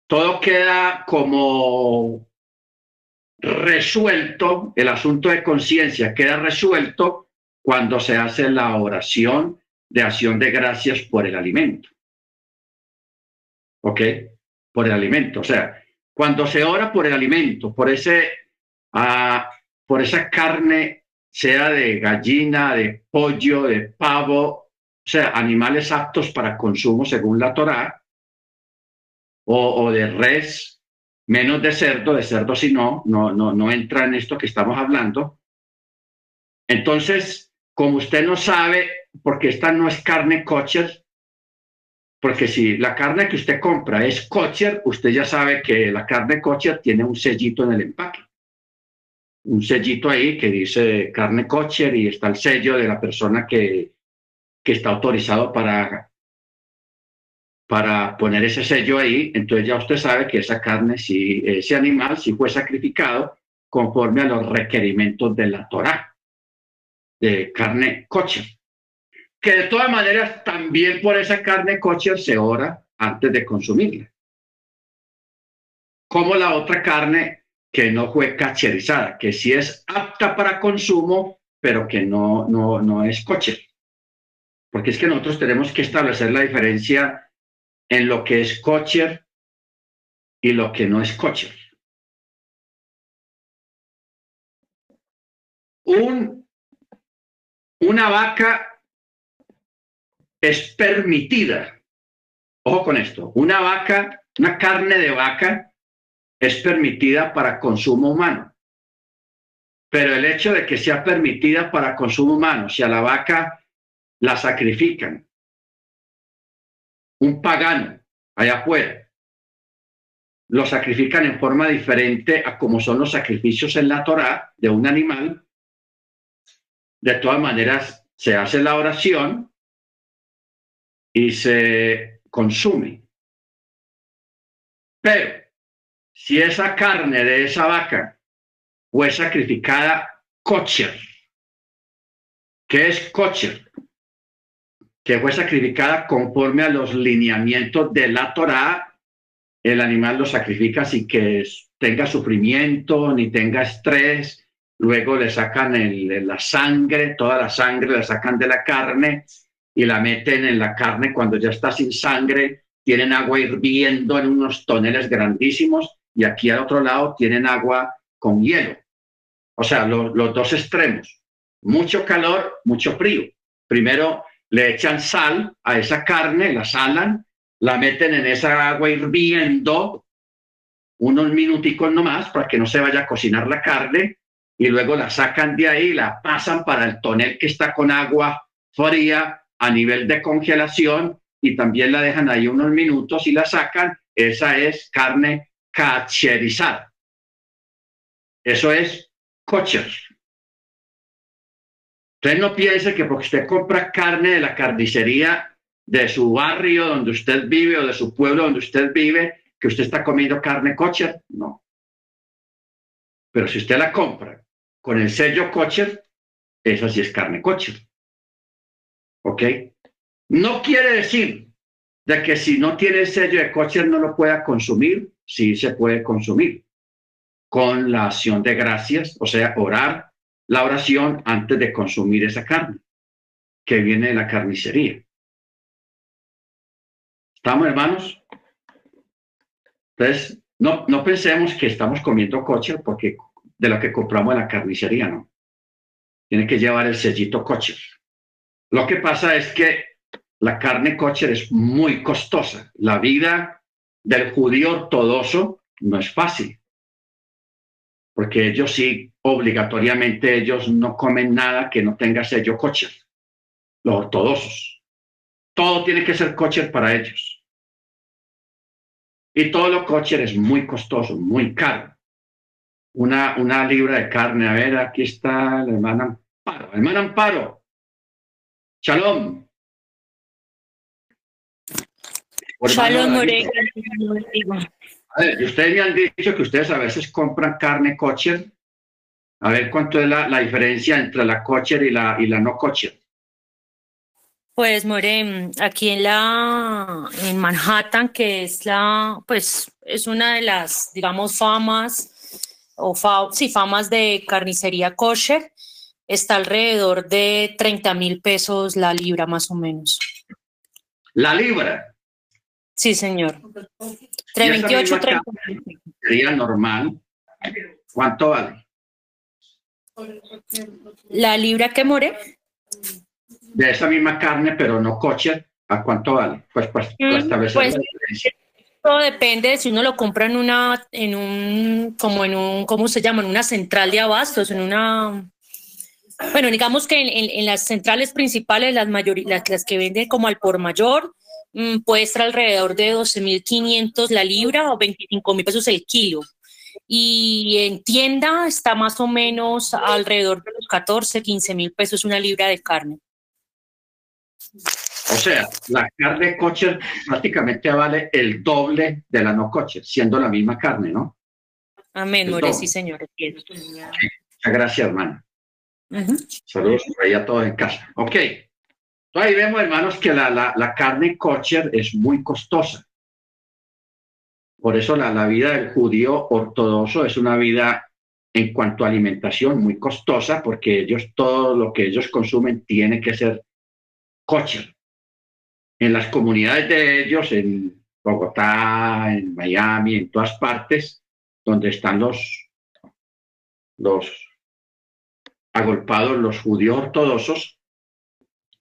todo queda como resuelto, el asunto de conciencia queda resuelto cuando se hace la oración de acción de gracias por el alimento. ¿Ok? Por el alimento. O sea, cuando se ora por el alimento, por ese, ah, por esa carne, sea de gallina, de pollo, de pavo, o sea, animales aptos para consumo según la Torá, o, de res, menos de cerdo, de cerdo si no, no, no, no entra en esto que estamos hablando. Entonces, como usted no sabe porque esta no es carne kosher, porque si la carne que usted compra es kosher, usted ya sabe que la carne kosher tiene un sellito en el empaque. Un sellito ahí que dice carne kosher y está el sello de la persona que, que está autorizado para, para poner ese sello ahí. Entonces ya usted sabe que esa carne, si ese animal, si fue sacrificado conforme a los requerimientos de la Torah, de carne kosher que de todas maneras también por esa carne kosher se ora antes de consumirla. Como la otra carne que no fue cacherizada, que sí es apta para consumo, pero que no, no, no es kosher. Porque es que nosotros tenemos que establecer la diferencia en lo que es kosher y lo que no es kosher. Un, una vaca es permitida. Ojo con esto, una vaca, una carne de vaca es permitida para consumo humano. Pero el hecho de que sea permitida para consumo humano, si a la vaca la sacrifican, un pagano allá afuera, lo sacrifican en forma diferente a como son los sacrificios en la Torá de un animal, de todas maneras se hace la oración y se consume. Pero si esa carne de esa vaca fue sacrificada kosher, ¿qué es kosher? Que fue sacrificada conforme a los lineamientos de la Torá, el animal lo sacrifica sin que tenga sufrimiento ni tenga estrés, luego le sacan la sangre, toda la sangre la sacan de la carne y la meten en la carne cuando ya está sin sangre, tienen agua hirviendo en unos toneles grandísimos y aquí al otro lado tienen agua con hielo. O sea, los dos extremos, mucho calor, mucho frío. Primero le echan sal a esa carne, la salan, la meten en esa agua hirviendo unos minuticos nomás para que no se vaya a cocinar la carne y luego la sacan de ahí, la pasan para el tonel que está con agua fría a nivel de congelación y también la dejan ahí unos minutos y la sacan. Esa es carne cacherizada. Eso es kosher. Usted no piense que porque usted compra carne de la carnicería de su barrio donde usted vive o de su pueblo donde usted vive, que usted está comiendo carne kosher. No. Pero si usted la compra con el sello kosher, esa sí es carne kosher. ¿Ok? No quiere decir de que si no tiene el sello de kosher no lo pueda consumir, sí se puede consumir con la acción de gracias, o sea, orar la oración antes de consumir esa carne que viene de la carnicería. ¿Estamos, hermanos? Entonces, no, no pensemos que estamos comiendo kosher porque de lo que compramos en la carnicería, no. Tiene que llevar el sellito kosher. Lo que pasa es que la carne kosher es muy costosa. La vida del judío ortodoxo no es fácil, porque ellos sí, obligatoriamente, ellos no comen nada que no tenga sello kosher, los ortodoxos. Todo tiene que ser kosher para ellos. Y todo lo kosher es muy costoso, muy caro. Una, una libra de carne, a ver, aquí está la hermana Amparo. Hermana Amparo, shalom. Shalom, ustedes me han dicho que ustedes a veces compran carne kosher. A ver cuánto es la, la diferencia entre la kosher y la, y la no kosher. Pues More, aquí en la en Manhattan, que es la, pues es una de las, digamos, famas o sí, famas de carnicería kosher, está alrededor de 30 mil pesos la libra más o menos. La libra. Sí, señor. 28, 30. Sería normal. ¿Cuánto vale? La libra que more. De esa misma carne, pero no coche, ¿a cuánto vale? Pues, pues, pues, pues todo depende de si uno lo compra en una, en un, como en un, ¿cómo se llama? En una central de abastos, en una, bueno, digamos que en, las centrales principales, las, las, las que venden como al por mayor, Mm, puede estar alrededor de 12.500 la libra o 25.000 pesos el kilo. Y en tienda está más o menos alrededor de los 14, 15 mil pesos una libra de carne. O sea, la carne kosher prácticamente vale el doble de la no kosher, siendo la misma carne, ¿no? Amén, More, sí, señor. Muchas gracias, hermana. Saludos a todos en casa. Ok. Ahí vemos, hermanos, que la, la, carne kosher es muy costosa. Por eso la, la, vida del judío ortodoxo es una vida en cuanto a alimentación muy costosa, porque ellos, todo lo que ellos consumen tiene que ser kosher. En las comunidades de ellos, en Bogotá, en Miami, en todas partes, donde están los, los agolpados, los judíos ortodoxos,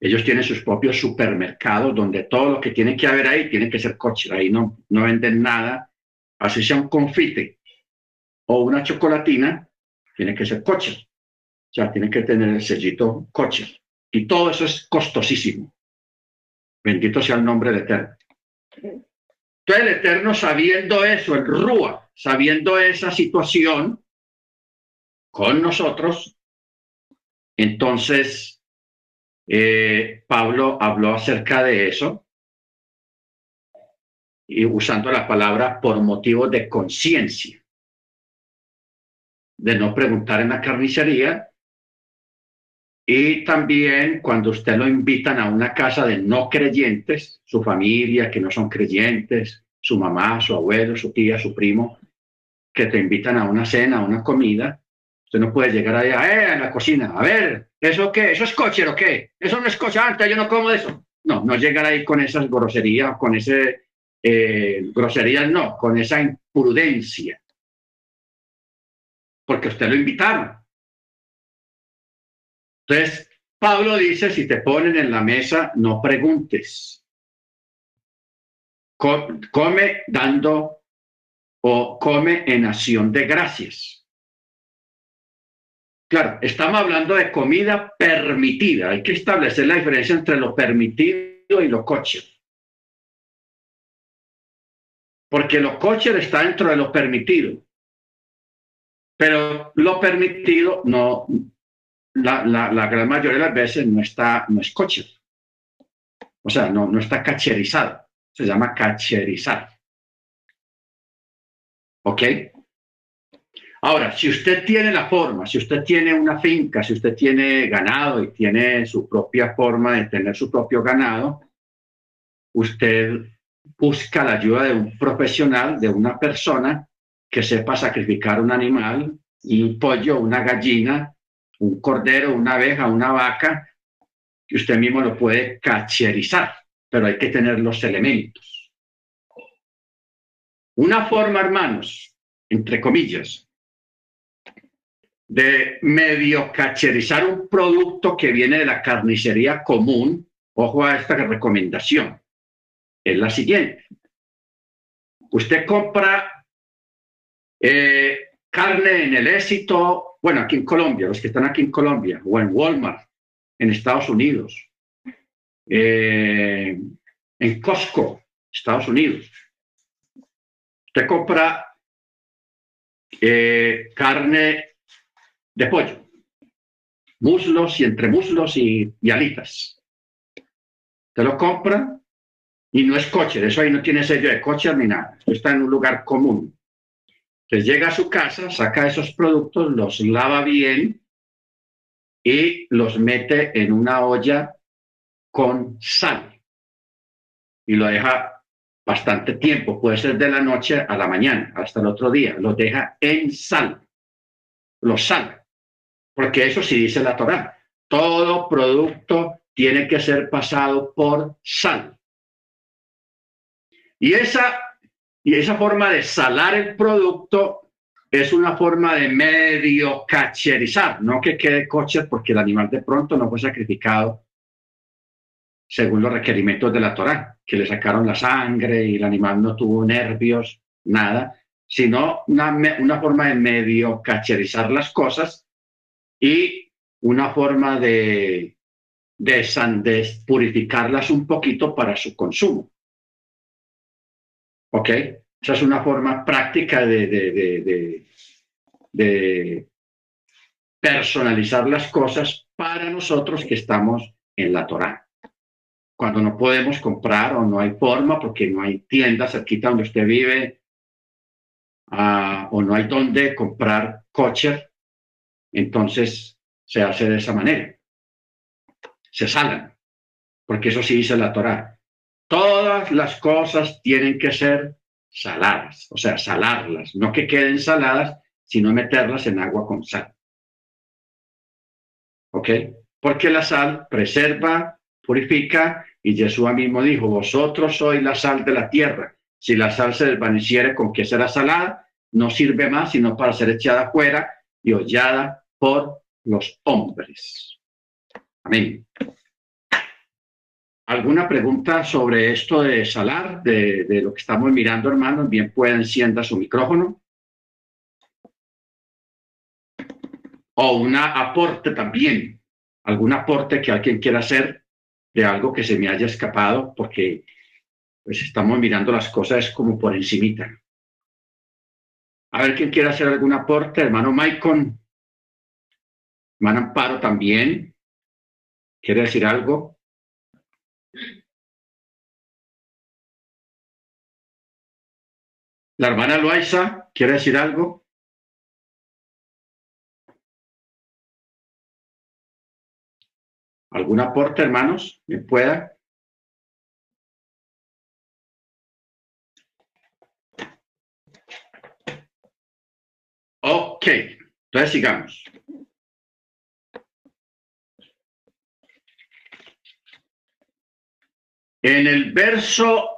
ellos tienen sus propios supermercados donde todo lo que tiene que haber ahí tiene que ser coche. Ahí no, no venden nada. Así sea un confite o una chocolatina, tiene que ser coche. O sea, tiene que tener el sellito coche. Y todo eso es costosísimo. Bendito sea el nombre del Eterno. Entonces el Eterno sabiendo eso, el Rúa, sabiendo esa situación con nosotros, entonces eh, Pablo habló acerca de eso y usando la palabra por motivos de conciencia, de no preguntar en la carnicería y también cuando usted lo invitan a una casa de no creyentes, su familia que no son creyentes, su mamá, su abuelo, su tía, su primo, que te invitan a una cena, a una comida, usted no puede llegar allá, eh, en la cocina, a ver, ¿Eso qué? ¿Eso es coche o qué? Eso no es coche alta, yo no como eso. No, no llegar ahí con esas groserías, con ese eh, groserías, no, con esa imprudencia. Porque usted lo invitaron. Entonces, Pablo dice, si te ponen en la mesa, no preguntes. Come dando o come en acción de gracias. Claro, estamos hablando de comida permitida. Hay que establecer la diferencia entre lo permitido y lo coches. Porque lo coches está dentro de lo permitido. Pero lo permitido no, la, la, gran mayoría de las veces no está, no es coche. O sea, no, no está cacherizado. Se llama cacherizar. ¿Ok? Ahora, si usted tiene la forma, si usted tiene una finca, si usted tiene ganado y tiene su propia forma de tener su propio ganado, usted busca la ayuda de un profesional, de una persona que sepa sacrificar un animal, un pollo, una gallina, un cordero, una abeja, una vaca, que usted mismo lo puede cacherizar, pero hay que tener los elementos. Una forma, hermanos, entre comillas, de medio cacherizar un producto que viene de la carnicería común, ojo a esta recomendación, es la siguiente. Usted compra eh, carne en el éxito, bueno, aquí en Colombia, los que están aquí en Colombia, o en Walmart, en Estados Unidos, eh, en Costco, Estados Unidos. Usted compra eh, carne de pollo, muslos y entre muslos y, alitas. Te lo compra y no es coche, de eso ahí no tiene sello de coche ni nada, está en un lugar común. Entonces llega a su casa, saca esos productos, los lava bien y los mete en una olla con sal y lo deja bastante tiempo, puede ser de la noche a la mañana, hasta el otro día, lo deja en sal, lo sal porque eso sí dice la Torá. Todo producto tiene que ser pasado por sal. Y esa, y esa forma de salar el producto es una forma de medio cacherizar, no que quede coche porque el animal de pronto no fue sacrificado según los requerimientos de la Torá, que le sacaron la sangre y el animal no tuvo nervios, nada, sino una, una forma de medio cacherizar las cosas y una forma de, de, purificarlas un poquito para su consumo. ¿Ok? Esa es una forma práctica de, de, de, personalizar las cosas para nosotros que estamos en la Torá. Cuando no podemos comprar o no hay forma porque no hay tiendas cerquita donde usted vive ah, o no hay donde comprar coche, entonces se hace de esa manera. Se salan, porque eso sí dice la Torá. Todas las cosas tienen que ser saladas, o sea, salarlas, no que queden saladas, sino meterlas en agua con sal. ¿Ok? Porque la sal preserva, purifica, y Jesús mismo dijo, vosotros sois la sal de la tierra. Si la sal se desvaneciere con que será salada, no sirve más sino para ser echada afuera y hollada por los hombres. Amén. ¿Alguna pregunta sobre esto de salar, de, lo que estamos mirando, hermanos? Bien, puede encienda su micrófono. O una aporte también, algún aporte que alguien quiera hacer de algo que se me haya escapado, porque pues estamos mirando las cosas como por encimita. A ver quién quiere hacer algún aporte, hermano Maicon. Hermano Amparo también. ¿Quiere decir algo? La hermana Loaiza, ¿quiere decir algo? ¿Algún aporte, hermanos? ¿Me pueda? Ok, entonces sigamos. En el verso,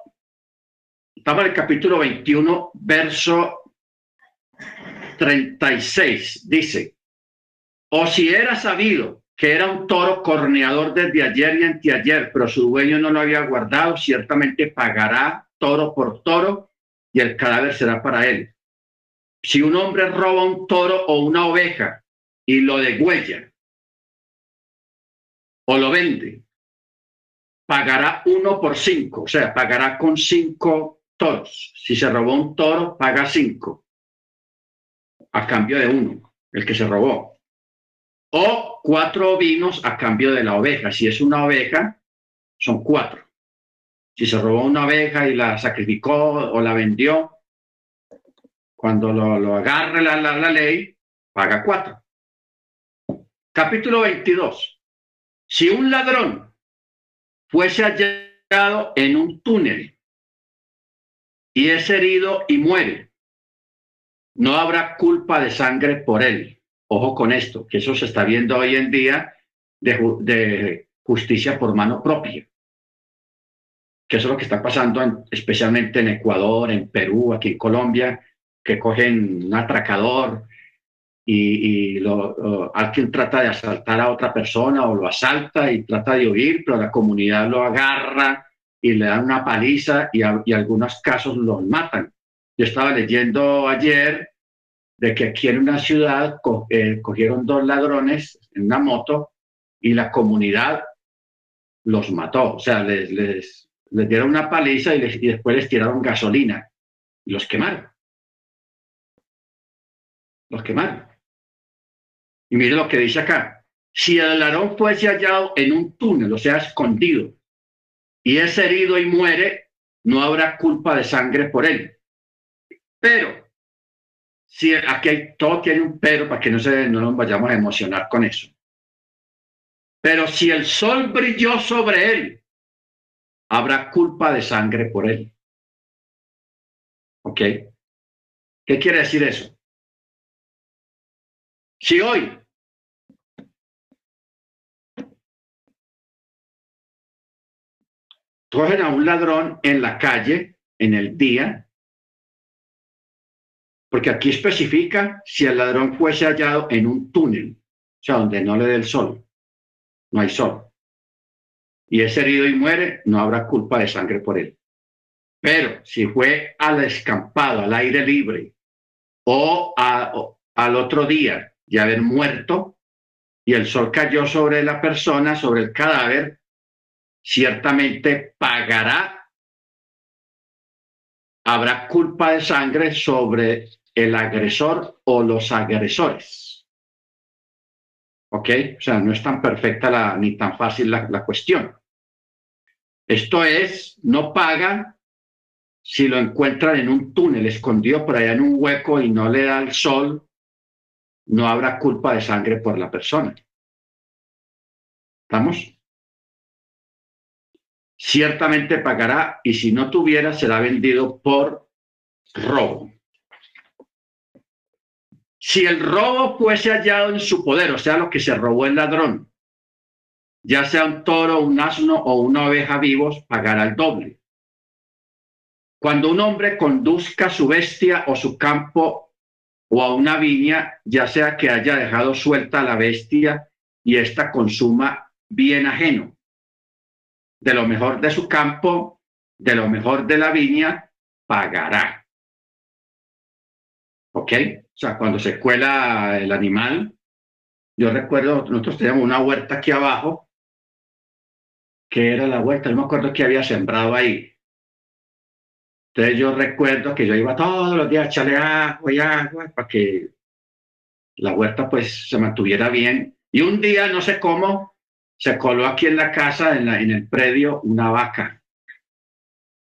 estaba en el capítulo 21, verso 36, dice, o si era sabido que era un toro corneador desde ayer y anteayer, pero su dueño no lo había guardado, ciertamente pagará toro por toro y el cadáver será para él. Si un hombre roba un toro o una oveja y lo degüella o lo vende, pagará uno por cinco, o sea, pagará con cinco toros. Si se robó un toro, paga cinco a cambio de uno, el que se robó. O cuatro vinos a cambio de la oveja. Si es una oveja, son cuatro. Si se robó una oveja y la sacrificó o la vendió, cuando lo, agarre la, la, la ley, paga cuatro. Capítulo 22. Si un ladrón fuese hallado en un túnel y es herido y muere, no habrá culpa de sangre por él. Ojo con esto, que eso se está viendo hoy en día de, de justicia por mano propia. Que eso es lo que está pasando especialmente en Ecuador, en Perú, aquí en Colombia, que cogen un atracador y, lo, alguien trata de asaltar a otra persona o lo asalta y trata de huir, pero la comunidad lo agarra y le dan una paliza y, a, algunos casos los matan. Yo estaba leyendo ayer de que aquí en una ciudad eh, cogieron dos ladrones en una moto y la comunidad los mató, o sea, les, les, les dieron una paliza y, les, y después les tiraron gasolina y los quemaron. Los quemaron. Y mire lo que dice acá. Si el ladrón fuese hallado en un túnel, o sea, escondido, y es herido y muere, no habrá culpa de sangre por él. Pero, si aquí todo tiene un pero para que no, se, no nos vayamos a emocionar con eso. Pero si el sol brilló sobre él, habrá culpa de sangre por él. ¿Ok? ¿Qué quiere decir eso? Si hoy cogen a un ladrón en la calle en el día, porque aquí especifica si el ladrón fuese hallado en un túnel, o sea, donde no le dé el sol, no hay sol, y es herido y muere, no habrá culpa de sangre por él. Pero si fue al escampado, al aire libre, o, al otro día ya haber muerto, y el sol cayó sobre la persona, sobre el cadáver, ciertamente pagará, habrá culpa de sangre sobre el agresor o los agresores. ¿Ok? O sea, no es tan perfecta la, ni tan fácil la, la cuestión. Esto es, no paga si lo encuentran en un túnel escondido por allá en un hueco y no le da el sol, no habrá culpa de sangre por la persona. ¿Estamos? Ciertamente pagará y si no tuviera será vendido por robo. Si el robo fuese hallado en su poder, o sea, lo que se robó el ladrón, ya sea un toro, un asno o una oveja vivos, pagará el doble. Cuando un hombre conduzca su bestia o su campo o a una viña, ya sea que haya dejado suelta la bestia y ésta consuma bien ajeno, de lo mejor de su campo, de lo mejor de la viña, pagará. ¿Ok? O sea, cuando se cuela el animal, yo recuerdo, nosotros teníamos una huerta aquí abajo, que era la huerta, no me acuerdo que había sembrado ahí. Entonces yo recuerdo que yo iba todos los días a echarle agua y agua para que la huerta pues se mantuviera bien. Y un día, no sé cómo, se coló aquí en la casa, en, el predio, una vaca.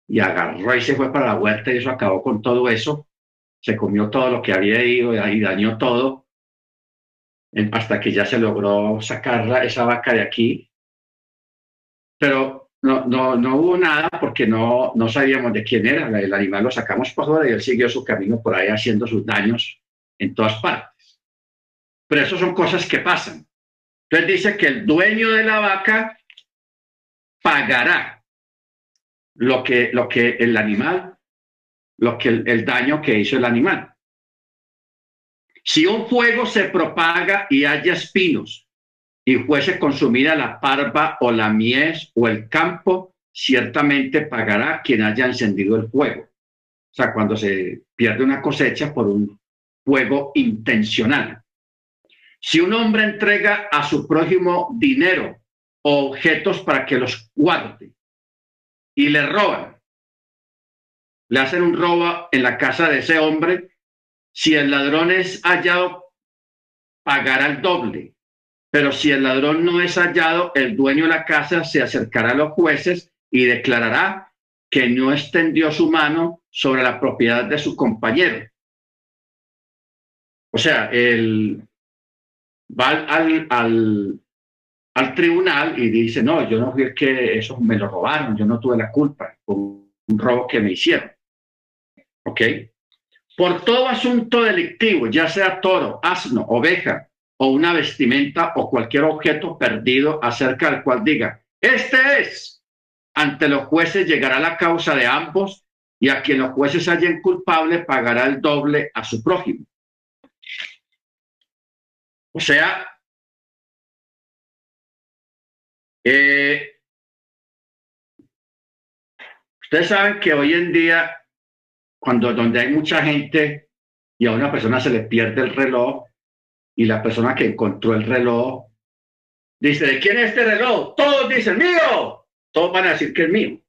Y agarró y se fue para la huerta y eso acabó con todo eso. Se comió todo lo que había ido y dañó todo. Hasta que ya se logró sacar esa vaca de aquí. Pero no, no, no hubo nada porque no, no sabíamos de quién era. El animal lo sacamos por fuera y él siguió su camino por ahí haciendo sus daños en todas partes. Pero eso son cosas que pasan. Entonces dice que el dueño de la vaca pagará lo que, lo que el animal, lo que el, el daño que hizo el animal. Si un fuego se propaga y haya espinos y fuese consumida la parva o la mies o el campo, ciertamente pagará quien haya encendido el fuego. O sea, cuando se pierde una cosecha por un fuego intencional. Si un hombre entrega a su prójimo dinero o objetos para que los guarde y le roban, le hacen un robo en la casa de ese hombre, si el ladrón es hallado, pagará el doble. Pero si el ladrón no es hallado, el dueño de la casa se acercará a los jueces y declarará que no extendió su mano sobre la propiedad de su compañero. O sea, él va al, al, al tribunal y dice, no, yo no fui el que eso me lo robaron, yo no tuve la culpa, por un robo que me hicieron. ¿Ok? Por todo asunto delictivo, ya sea toro, asno, oveja o una vestimenta o cualquier objeto perdido acerca del cual diga, este es, ante los jueces llegará la causa de ambos y a quien los jueces hallen culpable pagará el doble a su prójimo. O sea, eh, ustedes saben que hoy en día cuando donde hay mucha gente y a una persona se le pierde el reloj y la persona que encontró el reloj dice, ¿de quién es este reloj? Todos dicen, mío. Todos van a decir que es mío.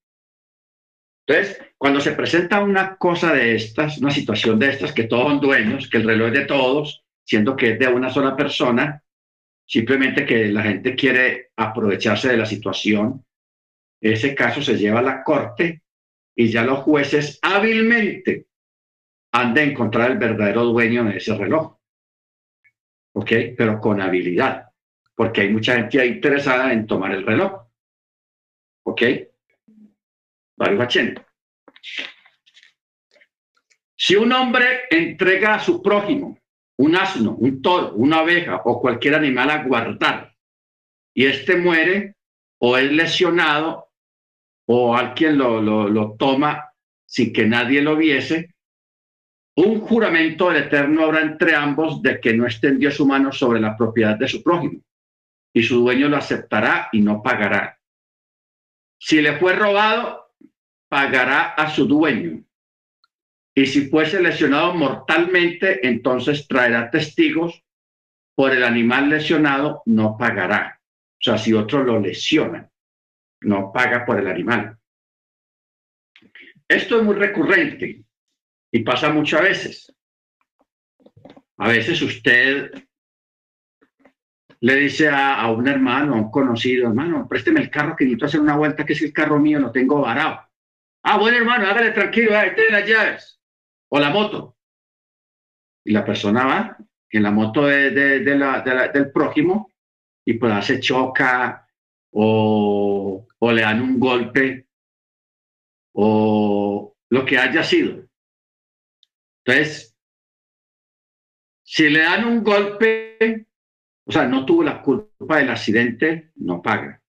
Entonces, cuando se presenta una cosa de estas, una situación de estas, que todos son dueños, que el reloj es de todos, siendo que es de una sola persona, simplemente que la gente quiere aprovecharse de la situación, ese caso se lleva a la corte y ya los jueces hábilmente han de encontrar el verdadero dueño de ese reloj. ¿Ok? Pero con habilidad, porque hay mucha gente interesada en tomar el reloj. ¿Ok? Si un hombre entrega a su prójimo un asno, un toro, una oveja o cualquier animal a guardar y éste muere o es lesionado o alguien lo, lo, toma sin que nadie lo viese, un juramento del Eterno habrá entre ambos de que no extendió su mano sobre la propiedad de su prójimo, y su dueño lo aceptará y no pagará. Si le fue robado, pagará a su dueño. Y si fuese lesionado mortalmente, entonces traerá testigos. Por el animal lesionado, no pagará. O sea, si otro lo lesiona no paga por el animal. Esto es muy recurrente y pasa muchas veces. A veces usted le dice a, un hermano, a un conocido, hermano, présteme el carro que necesito hacer una vuelta, que es el carro mío, lo tengo varado. Ah, bueno, hermano, hágale tranquilo, ahí tiene las llaves. O la moto. Y la persona va en la moto de, del prójimo y pues hace choca o o le dan un golpe o lo que haya sido. Entonces, si le dan un golpe, o sea, no tuvo la culpa del accidente, no paga.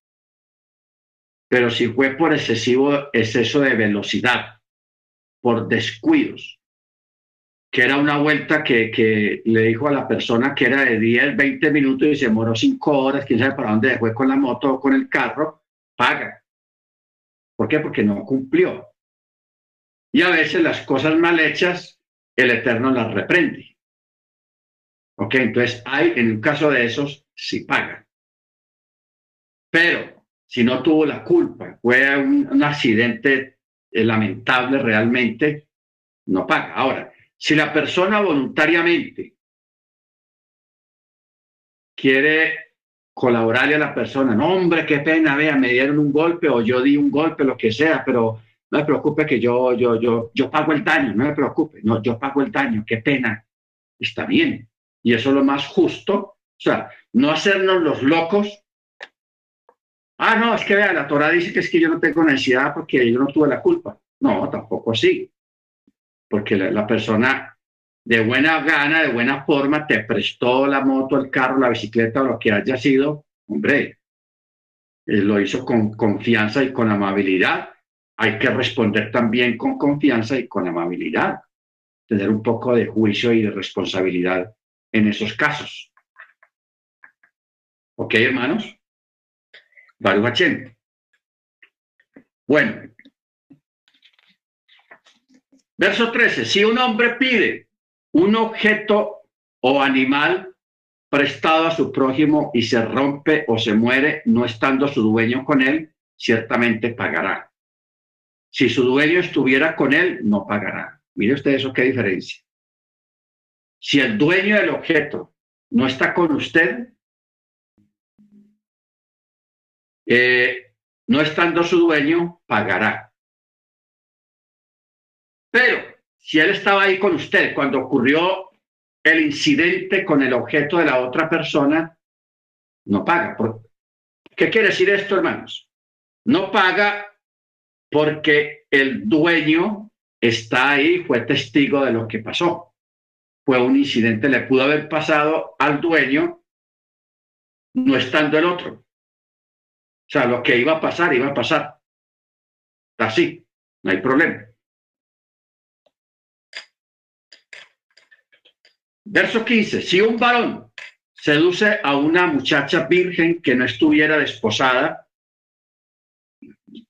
Pero si fue por excesivo exceso de velocidad, por descuidos, que era una vuelta que, que, le dijo a la persona que era de 10, 20 minutos y se demoró 5 horas, quién sabe para dónde fue con la moto o con el carro, paga. ¿Por qué? Porque no cumplió. Y a veces las cosas mal hechas, el Eterno las reprende. ¿Ok? Entonces, hay, en un caso de esos, sí paga. Pero si no tuvo la culpa, fue un, accidente eh, lamentable realmente, no paga. Ahora, si la persona voluntariamente quiere colaborarle a la persona. No, hombre, qué pena, vea, me dieron un golpe o yo di un golpe, lo que sea, pero no me preocupe que yo, yo, yo, yo pago el daño, no me preocupe, no, yo pago el daño, qué pena. Está bien. Y eso es lo más justo. O sea, no hacernos los locos. Ah, no, es que vea, la Torah dice que es que yo no tengo necesidad porque yo no tuve la culpa. No, tampoco así. Porque la, persona de buena gana, de buena forma, te prestó la moto, el carro, la bicicleta o lo que haya sido, hombre, eh, lo hizo con confianza y con amabilidad. Hay que responder también con confianza y con amabilidad, tener un poco de juicio y de responsabilidad en esos casos. ¿Ok, hermanos? Baruch Bueno. Verso 13. Si un hombre pide un objeto o animal prestado a su prójimo y se rompe o se muere no estando su dueño con él, ciertamente pagará. Si su dueño estuviera con él, no pagará. Mire usted eso, qué diferencia. Si el dueño del objeto no está con usted, eh, no estando su dueño, pagará. Pero si él estaba ahí con usted cuando ocurrió el incidente con el objeto de la otra persona, no paga. ¿Qué quiere decir esto, hermanos? No paga porque el dueño está ahí, fue testigo de lo que pasó. Fue un incidente, le pudo haber pasado al dueño no estando el otro. O sea, lo que iba a pasar, iba a pasar. Así, no hay problema. Verso 15. Si un varón seduce a una muchacha virgen que no estuviera desposada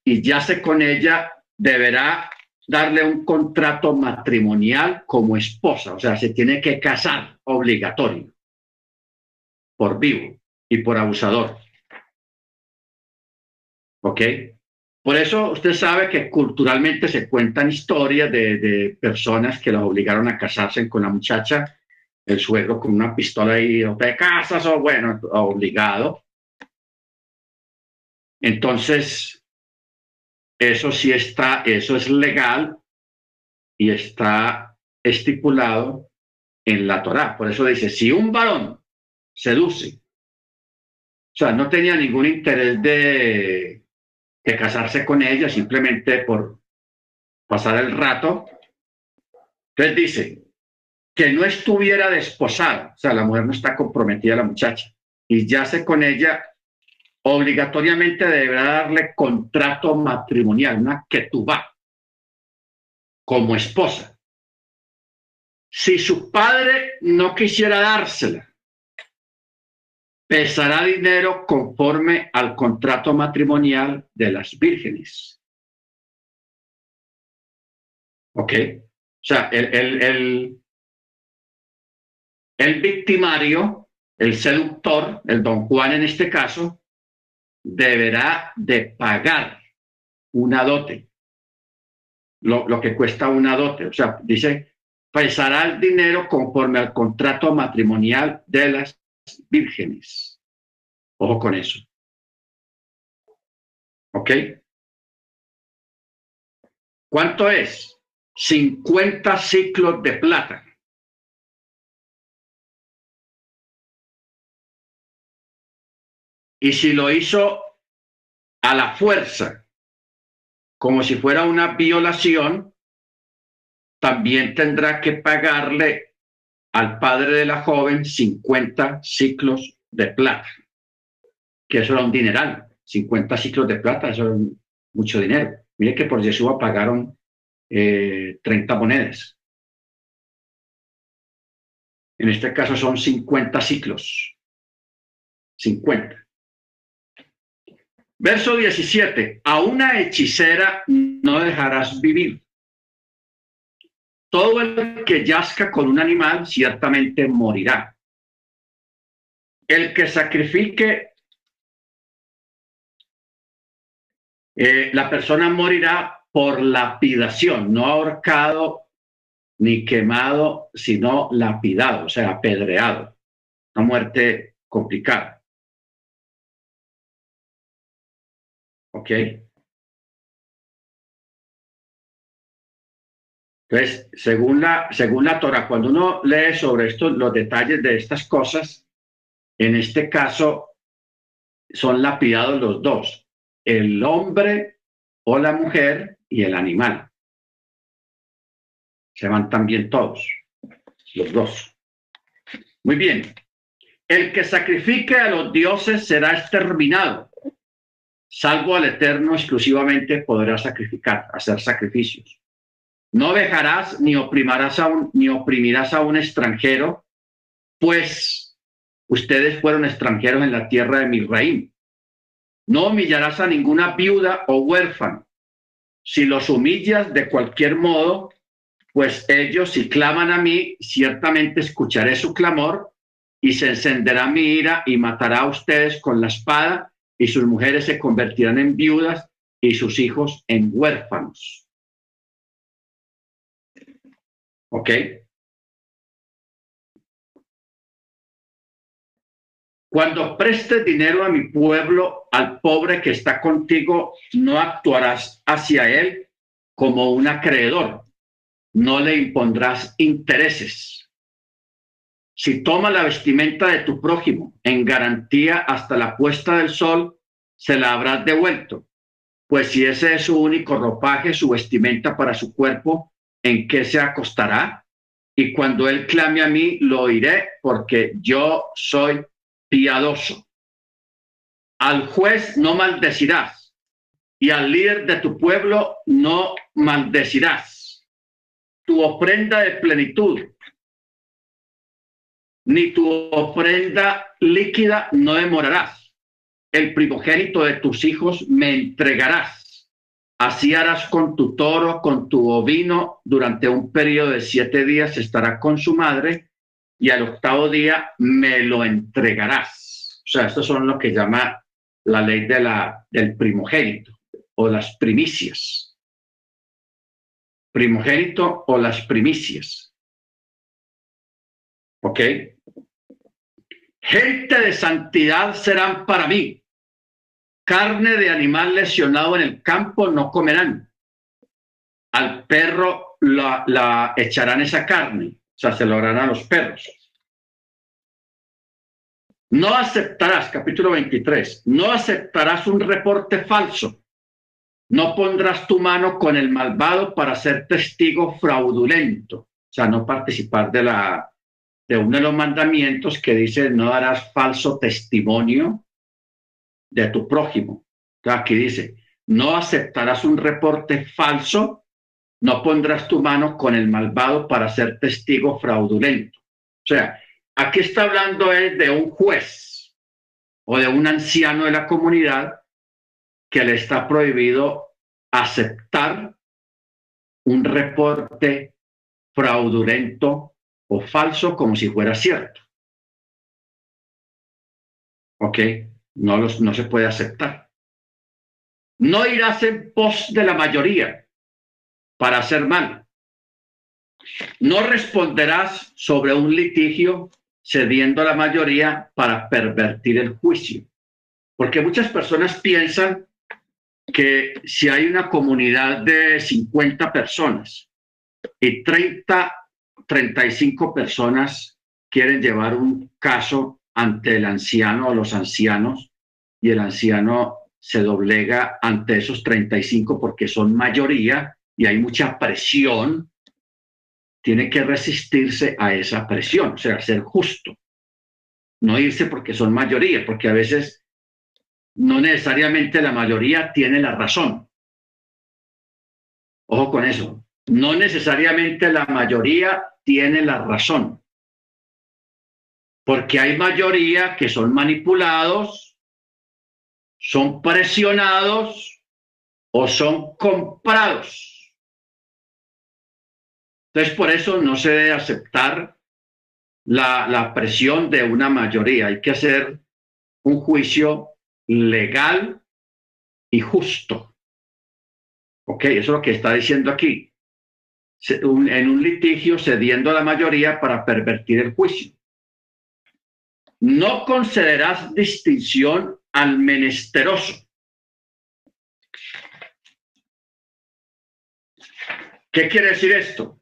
y yace con ella, deberá darle un contrato matrimonial como esposa, o sea, se tiene que casar obligatorio por vivo y por abusador. ¿Ok? Por eso usted sabe que culturalmente se cuentan historias de, de personas que los obligaron a casarse con la muchacha el suegro con una pistola y no te casas o bueno, obligado. Entonces, eso sí está, eso es legal y está estipulado en la Torá. Por eso dice, si un varón seduce, o sea, no tenía ningún interés de, de casarse con ella, simplemente por pasar el rato, entonces dice, que no estuviera desposada, o sea, la mujer no está comprometida la muchacha, y yace con ella, obligatoriamente deberá darle contrato matrimonial, una va como esposa. Si su padre no quisiera dársela, pesará dinero conforme al contrato matrimonial de las vírgenes. ¿Ok? O sea, el, el, el, el victimario, el seductor, el don Juan en este caso, deberá de pagar una dote, lo, que cuesta una dote. O sea, dice, pesará el dinero conforme al contrato matrimonial de las vírgenes. Ojo con eso. ¿Ok? ¿Cuánto es? 50 ciclos de plata. Y si lo hizo a la fuerza, como si fuera una violación, también tendrá que pagarle al padre de la joven 50 ciclos de plata, que eso era un dineral, 50 ciclos de plata, eso es mucho dinero. Mire que por Yeshua pagaron 30 eh, monedas. En este caso son 50 ciclos. 50. Verso 17, a una hechicera no dejarás vivir. Todo el que yazca con un animal ciertamente morirá. El que sacrifique, eh, la persona morirá por lapidación, no ahorcado ni quemado, sino lapidado, o sea, apedreado. Una muerte complicada. ¿Ok? Entonces, según la, según la Torah, cuando uno lee sobre esto, los detalles de estas cosas, en este caso son lapidados los dos, el hombre o la mujer y el animal. Se van también todos, los dos. Muy bien. El que sacrifique a los dioses será exterminado salvo al Eterno exclusivamente podrás sacrificar, hacer sacrificios. No dejarás ni oprimirás a un, ni oprimirás a un extranjero, pues ustedes fueron extranjeros en la tierra de Misraim. No humillarás a ninguna viuda o huérfano. Si los humillas de cualquier modo, pues ellos si claman a mí, ciertamente escucharé su clamor y se encenderá mi ira y matará a ustedes con la espada y sus mujeres se convertirán en viudas y sus hijos en huérfanos. ¿Ok? Cuando prestes dinero a mi pueblo, al pobre que está contigo, no actuarás hacia él como un acreedor, no le impondrás intereses. Si toma la vestimenta de tu prójimo en garantía hasta la puesta del sol, se la habrás devuelto. Pues si ese es su único ropaje, su vestimenta para su cuerpo, ¿en qué se acostará? Y cuando él clame a mí, lo oiré, porque yo soy piadoso. Al juez no maldecirás y al líder de tu pueblo no maldecirás. Tu ofrenda de plenitud ni tu ofrenda líquida no demorarás. El primogénito de tus hijos me entregarás. Así harás con tu toro, con tu ovino, durante un periodo de siete días estará con su madre y al octavo día me lo entregarás. O sea, estos son lo que llama la ley de la, del primogénito o las primicias. Primogénito o las primicias. ¿Ok? Gente de santidad serán para mí. Carne de animal lesionado en el campo no comerán. Al perro la, echarán esa carne sea, se lo a los perros. No aceptarás, capítulo 23, no aceptarás un reporte falso. No pondrás tu mano con el malvado para ser testigo fraudulento. O sea, no participar de, la, de uno de los mandamientos que dice no darás falso testimonio de tu prójimo. aquí dice, no aceptarás un reporte falso no pondrás tu mano con el malvado para ser testigo fraudulento. O sea, aquí está hablando él de un juez o de un anciano de la comunidad que le está prohibido aceptar un reporte fraudulento o falso como si fuera cierto. ¿Ok? No, los, no se puede aceptar. No irás en pos de la mayoría para hacer mal. No responderás sobre un litigio cediendo a la mayoría para pervertir el juicio. Porque muchas personas piensan que si hay una comunidad de 50 personas y 30, 35 personas quieren llevar un caso ante el anciano o los ancianos y el anciano se doblega ante esos 35 porque son mayoría y hay mucha presión, tiene que resistirse a esa presión, o sea, ser justo. No irse porque son mayoría, porque a veces no necesariamente la mayoría tiene la razón. Ojo con eso. No necesariamente la mayoría tiene la razón. Porque hay mayoría que son manipulados, son presionados o son comprados. Entonces, por eso no se debe aceptar la, presión de una mayoría. Hay que hacer un juicio legal y justo. ¿Ok? Eso es lo que está diciendo aquí. En un litigio cediendo a la mayoría para pervertir el juicio. No concederás distinción al menesteroso. ¿Qué quiere decir esto?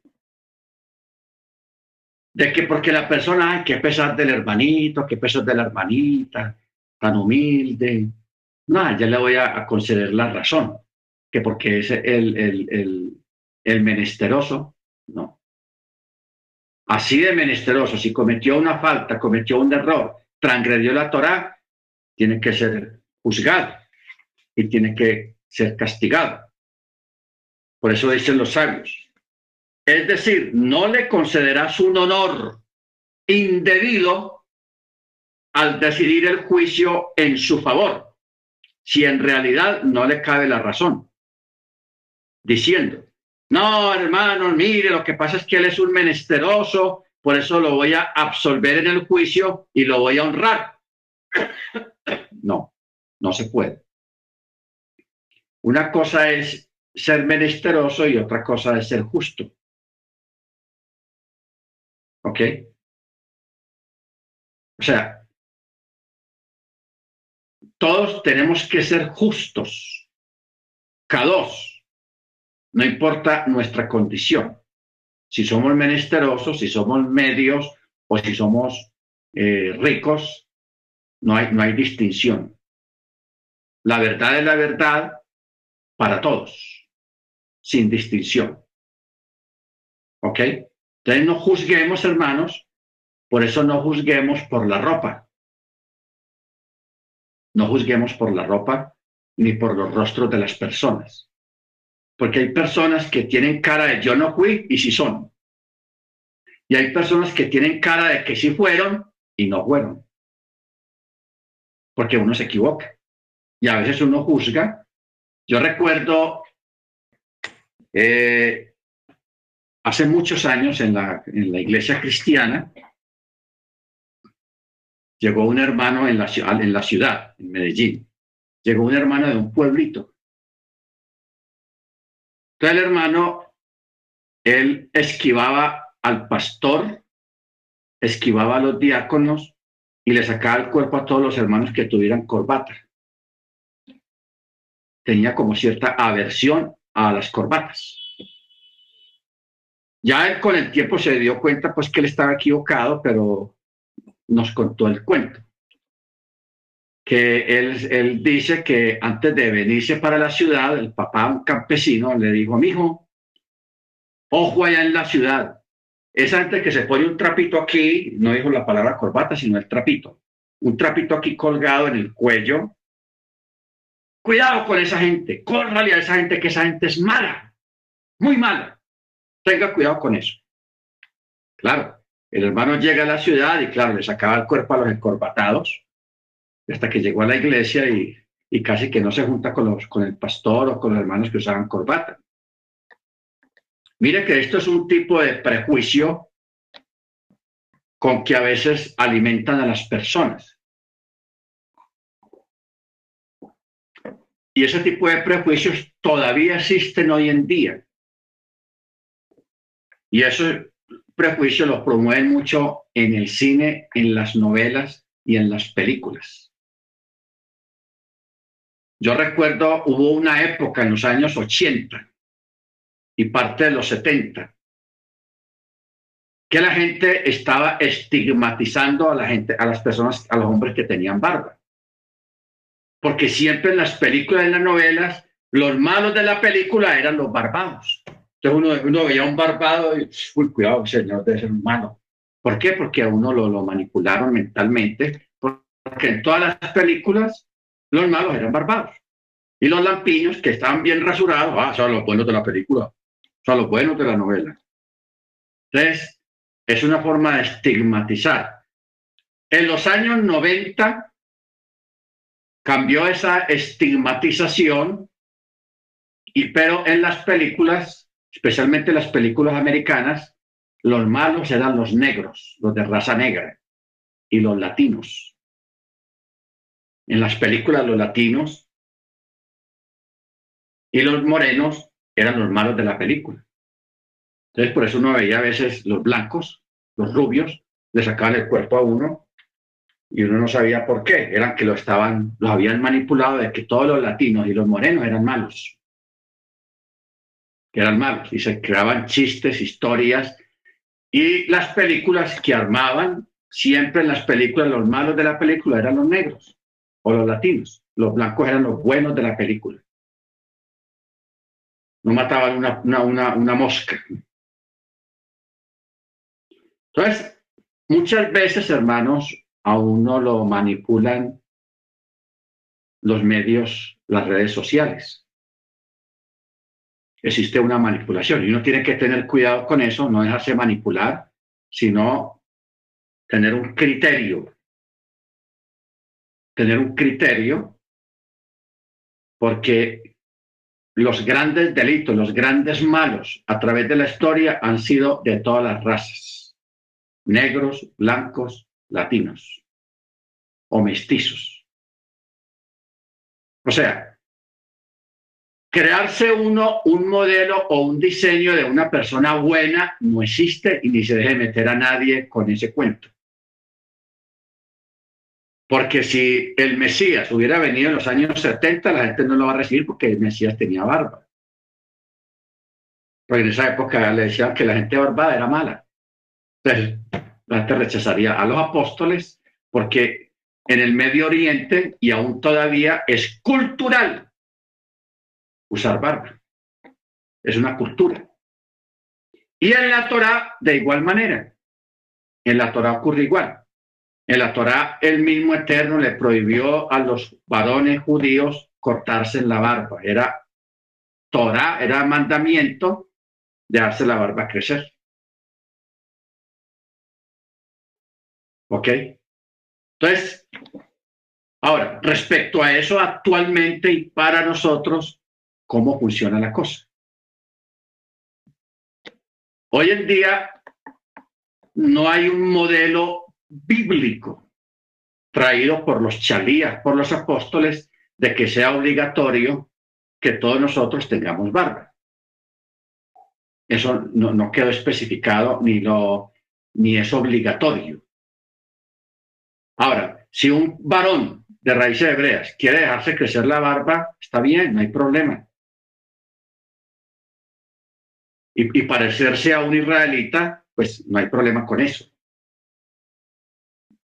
de que porque la persona, ay, qué pesar del hermanito, qué pesar de la hermanita, tan humilde. No, ya le voy a, conceder la razón, que porque es el, el, el, menesteroso, no. Así de menesteroso, si cometió una falta, cometió un error, transgredió la Torá, tiene que ser juzgado y tiene que ser castigado. Por eso dicen los sabios, es decir, no le concederás un honor indebido al decidir el juicio en su favor, si en realidad no le cabe la razón. Diciendo, no, hermano, mire, lo que pasa es que él es un menesteroso por eso lo voy a absolver en el juicio y lo voy a honrar. [COUGHS] No, no se puede. Una cosa es ser menesteroso y otra cosa es ser justo. ¿Ok? O sea, todos tenemos que ser justos, dos, no importa nuestra condición. Si somos menesterosos, si somos medios o si somos eh, ricos, no hay, no hay distinción. La verdad es la verdad para todos, sin distinción. ¿Ok? Entonces no juzguemos, hermanos, por eso no juzguemos por la ropa. No juzguemos por la ropa ni por los rostros de las personas. Porque hay personas que tienen cara de yo no fui y sí son. Y hay personas que tienen cara de que sí fueron y no fueron. Porque uno se equivoca. Y a veces uno juzga. Yo recuerdo eh, hace muchos años en la, en la iglesia cristiana, llegó un hermano en la, en la ciudad, en Medellín. Llegó un hermano de un pueblito. Entonces el hermano, él esquivaba al pastor, esquivaba a los diáconos y le sacaba el cuerpo a todos los hermanos que tuvieran corbata. Tenía como cierta aversión a las corbatas. Ya él con el tiempo se dio cuenta pues que él estaba equivocado, pero nos contó el cuento. Que él, él dice que antes de venirse para la ciudad, el papá, un campesino, le dijo, mi hijo, ojo allá en la ciudad. Es antes que se pone un trapito aquí, no dijo la palabra corbata, sino el trapito. Un trapito aquí colgado en el cuello. Cuidado con esa gente, córrale a esa gente, que esa gente es mala, muy mala. Tenga cuidado con eso. Claro, el hermano llega a la ciudad y claro, le sacaba el cuerpo a los encorbatados, hasta que llegó a la iglesia y, casi que no se junta con, los, con el pastor o con los hermanos que usaban corbata. Mire que esto es un tipo de prejuicio con que a veces alimentan a las personas. Y ese tipo de prejuicios todavía existen hoy en día. Y eso prejuicio los promueven mucho en el cine, en las novelas y en las películas. Yo recuerdo, hubo una época en los años 80 y parte de los 70 que la gente estaba estigmatizando a la gente, a las personas, a los hombres que tenían barba. Porque siempre en las películas en las novelas, los malos de la película eran los barbados. Entonces uno, veía un barbado y, uy, cuidado, señor, debe ser humano. ¿Por qué? Porque a uno lo, lo manipularon mentalmente, porque en todas las películas los malos eran barbados. Y los lampiños, que estaban bien rasurados, ah, son los buenos de la película, son los buenos de la novela. Entonces, es una forma de estigmatizar. En los años 90 cambió esa estigmatización, y, pero en las películas especialmente las películas americanas, los malos eran los negros, los de raza negra, y los latinos. En las películas los latinos y los morenos eran los malos de la película. Entonces por eso uno veía a veces los blancos, los rubios, le sacaban el cuerpo a uno y uno no sabía por qué. Eran que lo estaban, los habían manipulado de que todos los latinos y los morenos eran malos que eran malos, y se creaban chistes, historias, y las películas que armaban, siempre en las películas, los malos de la película eran los negros o los latinos, los blancos eran los buenos de la película. No mataban una, una, una mosca. Entonces, muchas veces, hermanos, a uno lo manipulan los medios, las redes sociales existe una manipulación y uno tiene que tener cuidado con eso, no dejarse manipular, sino tener un criterio. Tener un criterio porque los grandes delitos, los grandes malos a través de la historia han sido de todas las razas. negros, blancos, latinos o mestizos. O sea, crearse uno un modelo o un diseño de una persona buena no existe y ni se deje meter a nadie con ese cuento. Porque si el Mesías hubiera venido en los años 70, la gente no lo va a recibir porque el Mesías tenía barba. Porque en esa época le decían que la gente barbada era mala. Entonces, la gente rechazaría a los apóstoles porque en el Medio Oriente y aún todavía es cultural usar barba. Es una cultura. Y en la Torah, de igual manera. En la Torah ocurre igual. En la Torah, el mismo Eterno le prohibió a los varones judíos cortarse la barba. Era Torah, era mandamiento de hacer la barba crecer. ¿Ok? Entonces, ahora, respecto a eso, actualmente y para nosotros, cómo funciona la cosa. Hoy en día no hay un modelo bíblico traído por los chalías, por los apóstoles, de que sea obligatorio que todos nosotros tengamos barba. Eso no, quedó especificado ni, lo, ni es obligatorio. Ahora, si un varón de raíces hebreas quiere dejarse crecer la barba, está bien, no hay problema. y, parecerse a un israelita, pues no hay problema con eso.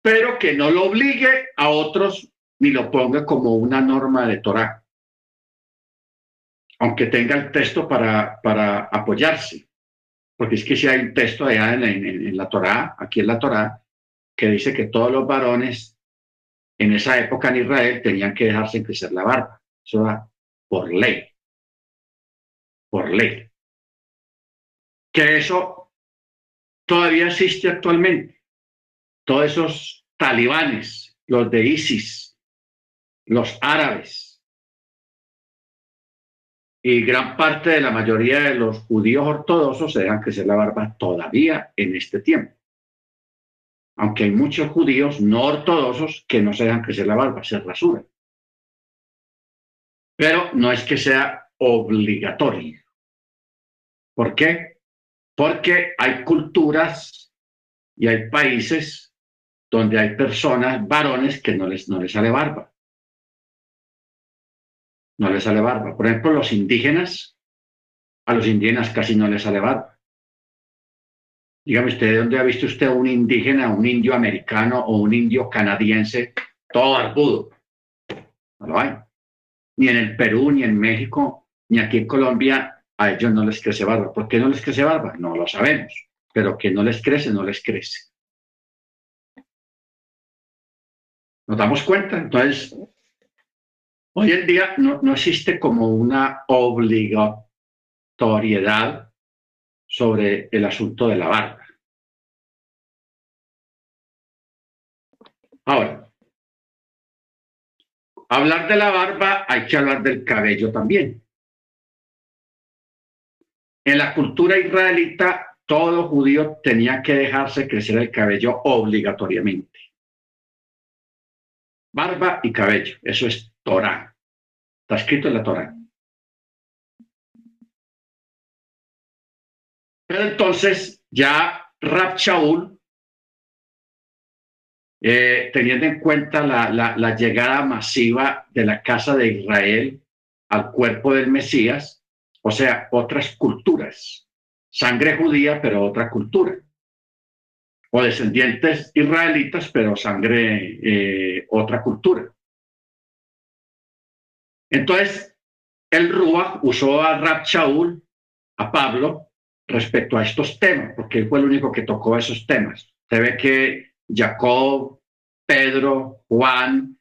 Pero que no lo obligue a otros ni lo ponga como una norma de Torah, aunque tenga el texto para, para apoyarse. Porque es que si hay un texto allá en, en la Torah, aquí en la Torah, que dice que todos los varones en esa época en Israel tenían que dejarse crecer la barba. Eso va por ley. Por ley que eso todavía existe actualmente. Todos esos talibanes, los de ISIS, los árabes y gran parte de la mayoría de los judíos ortodoxos se dejan crecer la barba todavía en este tiempo. Aunque hay muchos judíos no ortodoxos que no se dejan crecer la barba, se rasuran. Pero no es que sea obligatorio. ¿Por qué? porque hay culturas y hay países donde hay personas, varones, que no les, no les sale barba. No les sale barba. Por ejemplo, los indígenas, a los indígenas casi no les sale barba. Dígame usted, ¿dónde ha visto usted un indígena, un indio americano o un indio canadiense todo barbudo? No lo hay. Ni en el Perú, ni en México, ni aquí en Colombia a ellos no les crece barba. ¿Por qué no les crece barba? No lo sabemos, pero que no les crece, no les crece. ¿Nos damos cuenta? Entonces, hoy en día no, no existe como una obligatoriedad sobre el asunto de la barba. Ahora, hablar de la barba hay que hablar del cabello también. En la cultura israelita, todo judío tenía que dejarse crecer el cabello obligatoriamente. Barba y cabello, eso es Torah. Está escrito en la Torah. Pero entonces ya Rab Shaul, eh, teniendo en cuenta la llegada masiva de la casa de Israel al cuerpo del Mesías, o sea, otras culturas. Sangre judía, pero otra cultura. O descendientes israelitas, pero sangre, eh, otra cultura. Entonces, el Rúa usó a Rab Shaul, a Pablo, respecto a estos temas, porque él fue el único que tocó esos temas. Se ve que Jacob, Pedro, Juan,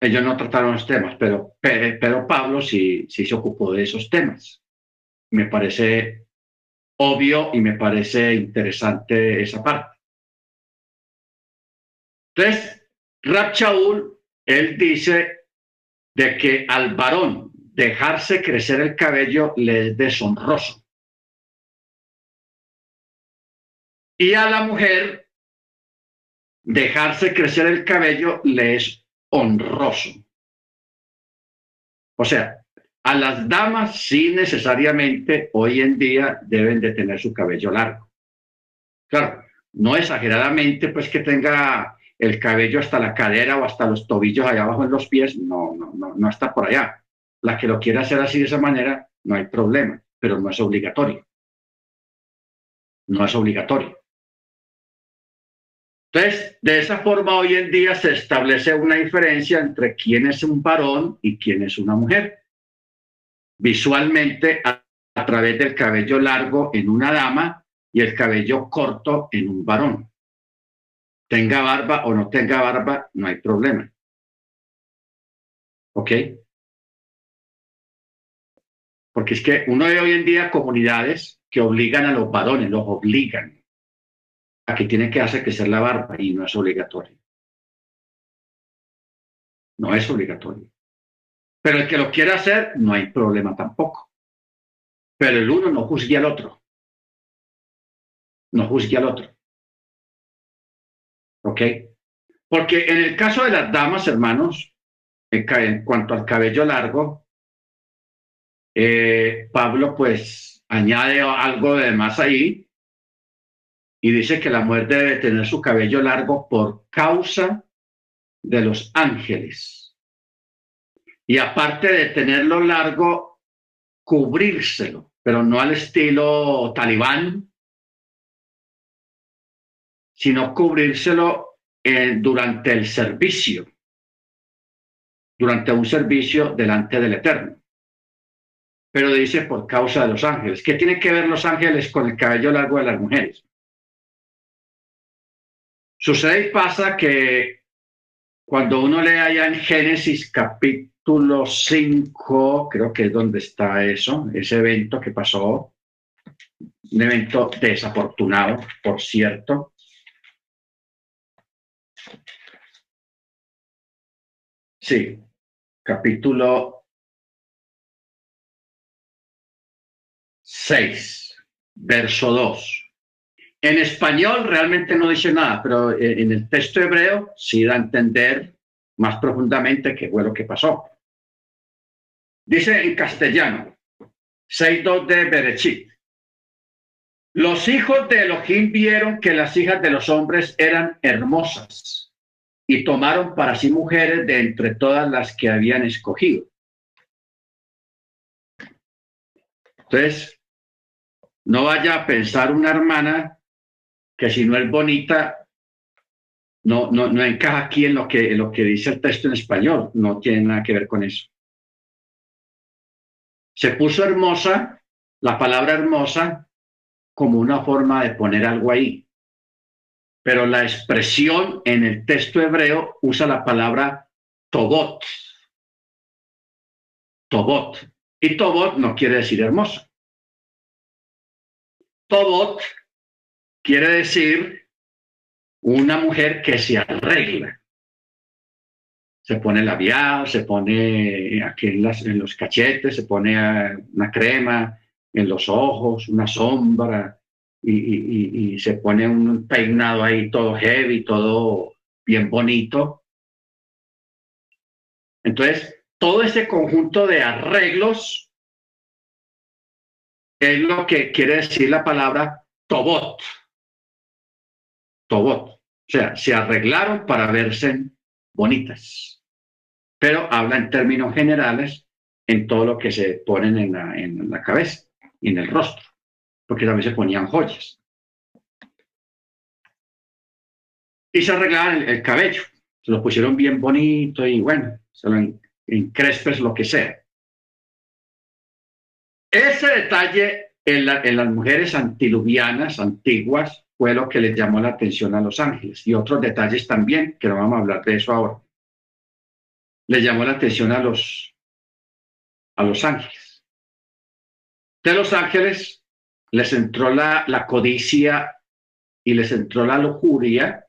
ellos no trataron los temas, pero, pero Pablo sí, sí se ocupó de esos temas. Me parece obvio y me parece interesante esa parte. Entonces, Rab él dice de que al varón dejarse crecer el cabello le es deshonroso. Y a la mujer dejarse crecer el cabello le es honroso. O sea, a las damas sí necesariamente hoy en día deben de tener su cabello largo. Claro, no exageradamente pues que tenga el cabello hasta la cadera o hasta los tobillos allá abajo en los pies, no, no, no, no está por allá. La que lo quiera hacer así de esa manera, no hay problema, pero no es obligatorio. No es obligatorio. Entonces, de esa forma hoy en día se establece una diferencia entre quién es un varón y quién es una mujer. Visualmente, a, través del cabello largo en una dama y el cabello corto en un varón. Tenga barba o no tenga barba, no hay problema. ¿Ok? Porque es que uno ve hoy en día comunidades que obligan a los varones, los obligan a que tiene que hacer que ser la barba y no es obligatorio. No es obligatorio. Pero el que lo quiera hacer, no hay problema tampoco. Pero el uno no juzgue al otro. No juzgue al otro. ¿Ok? Porque en el caso de las damas, hermanos, en cuanto al cabello largo, eh, Pablo pues añade algo de más ahí, y dice que la mujer debe tener su cabello largo por causa de los ángeles. Y aparte de tenerlo largo, cubrírselo, pero no al estilo talibán, sino cubrírselo eh, durante el servicio, durante un servicio delante del Eterno. Pero dice por causa de los ángeles. ¿Qué tiene que ver los ángeles con el cabello largo de las mujeres? Sucede y pasa que cuando uno lee allá en Génesis capítulo 5, creo que es donde está eso, ese evento que pasó, un evento desafortunado, por cierto. Sí, capítulo 6, verso 2. En español realmente no dice nada, pero en el texto hebreo sí da a entender más profundamente qué fue lo que pasó. Dice en castellano, 6.2 de Berechit. Los hijos de Elohim vieron que las hijas de los hombres eran hermosas y tomaron para sí mujeres de entre todas las que habían escogido. Entonces, no vaya a pensar una hermana que si no es bonita, no, no, no encaja aquí en lo, que, en lo que dice el texto en español, no tiene nada que ver con eso. Se puso hermosa, la palabra hermosa, como una forma de poner algo ahí. Pero la expresión en el texto hebreo usa la palabra tobot. Tobot. Y tobot no quiere decir hermosa. Tobot quiere decir una mujer que se arregla. Se pone labial, se pone aquí en, los cachetes, se pone una crema en los ojos, una sombra, y, y se pone un peinado ahí todo heavy, todo bien bonito. Entonces, todo ese conjunto de arreglos es lo que quiere decir la palabra tobot. O sea, se arreglaron para verse bonitas. Pero habla en términos generales en todo lo que se ponen en la, en la cabeza y en el rostro, porque también se ponían joyas. Y se arreglaban el, cabello, se lo pusieron bien bonito y bueno, se lo en, crespes, lo que sea. Ese detalle en, en las mujeres antiluvianas, antiguas, fue lo que les llamó la atención a los ángeles. Y otros detalles también, que no vamos a hablar de eso ahora. Les llamó la atención a los, a los ángeles. De los ángeles les entró la, la codicia y les entró la lujuria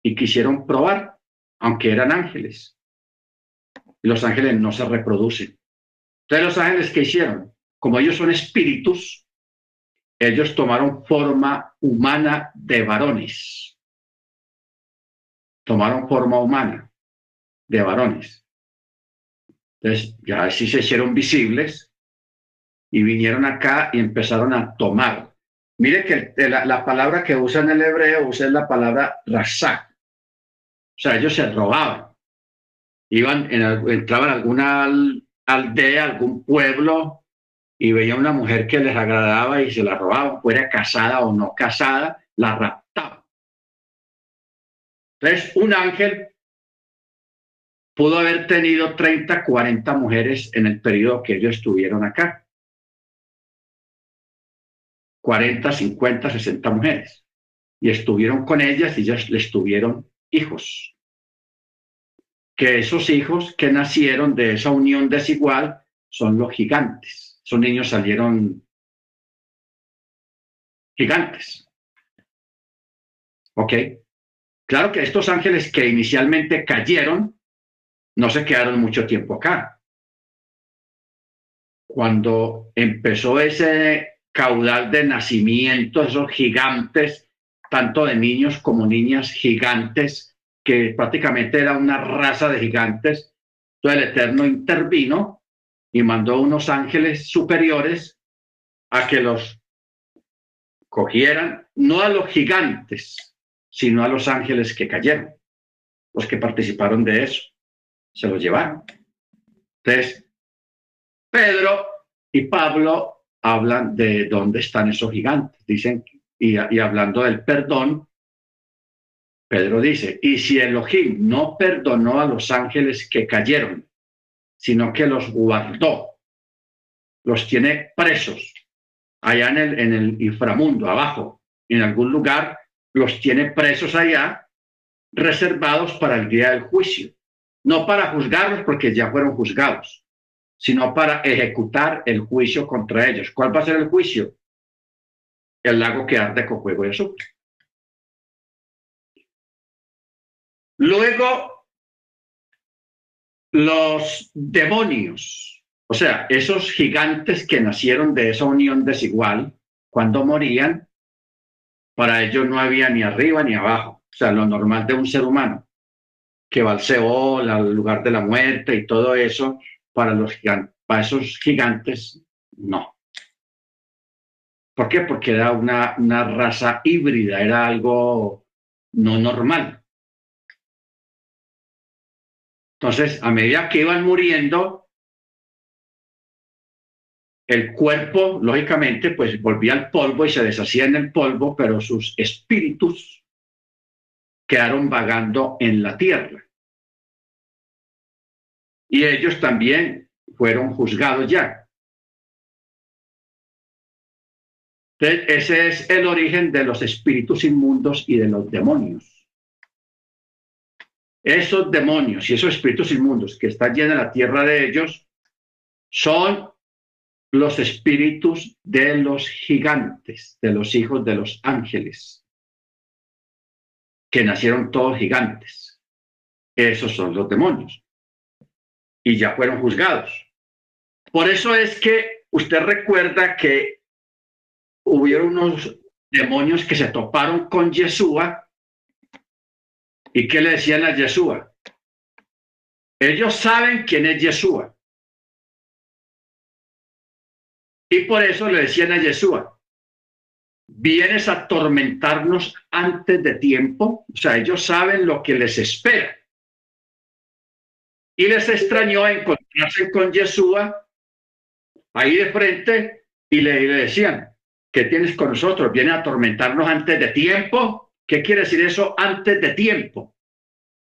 y quisieron probar, aunque eran ángeles. Los ángeles no se reproducen. Entonces los ángeles, ¿qué hicieron? Como ellos son espíritus, ellos tomaron forma humana de varones. Tomaron forma humana de varones. Entonces, ya así se hicieron visibles y vinieron acá y empezaron a tomar. Mire que la, palabra que usa en el hebreo usa la palabra razak. O sea, ellos se robaban. Iban, en, entraban alguna aldea, algún pueblo, y veían una mujer que les agradaba y se la robaban, fuera casada o no casada, la raptaban. Entonces, un ángel pudo haber tenido 30, 40 mujeres en el periodo que ellos estuvieron acá. 40, 50, 60 mujeres. Y estuvieron con ellas y ellas les tuvieron hijos. Que esos hijos que nacieron de esa unión desigual son los gigantes. Esos niños salieron gigantes. ¿Ok? Claro que estos ángeles que inicialmente cayeron no se quedaron mucho tiempo acá. Cuando empezó ese caudal de nacimiento, esos gigantes, tanto de niños como niñas gigantes, que prácticamente era una raza de gigantes, todo el Eterno intervino y mandó unos ángeles superiores a que los cogieran, no a los gigantes, sino a los ángeles que cayeron, los que participaron de eso se los llevaron. Entonces, Pedro y Pablo hablan de dónde están esos gigantes. Dicen, y, y hablando del perdón, Pedro dice, y si Elohim no perdonó a los ángeles que cayeron, sino que los guardó, los tiene presos allá en el, en el inframundo, abajo, en algún lugar, los tiene presos allá, reservados para el día del juicio no para juzgarlos porque ya fueron juzgados, sino para ejecutar el juicio contra ellos. ¿Cuál va a ser el juicio? El lago que arde con fuego y azufre. Luego, los demonios, o sea, esos gigantes que nacieron de esa unión desigual, cuando morían, para ellos no había ni arriba ni abajo, o sea, lo normal de un ser humano que va al lugar de la muerte y todo eso, para, los gigantes, esos gigantes, no. ¿Por qué? Porque era una, una raza híbrida, era algo no normal. Entonces, a medida que iban muriendo, el cuerpo, lógicamente, pues volvía al polvo y se deshacía en el polvo, pero sus espíritus quedaron vagando en la tierra. Y ellos también fueron juzgados ya. ese es el origen de los espíritus inmundos y de los demonios. Esos demonios y esos espíritus inmundos que están llenos en la tierra de ellos son los espíritus de los gigantes, de los hijos de los ángeles que nacieron todos gigantes. Esos son los demonios. Y ya fueron juzgados. Por eso es que usted recuerda que hubieron unos demonios que se toparon con Yeshua y que le decían a Yeshua. Ellos saben quién es Yeshua. Y por eso le decían a Yeshua, vienes a atormentarnos antes de tiempo, o sea, ellos saben lo que les espera. Y les extrañó encontrarse con Yeshua ahí de frente y le, decían, ¿qué tienes con nosotros? ¿Viene a atormentarnos antes de tiempo? ¿Qué quiere decir eso antes de tiempo?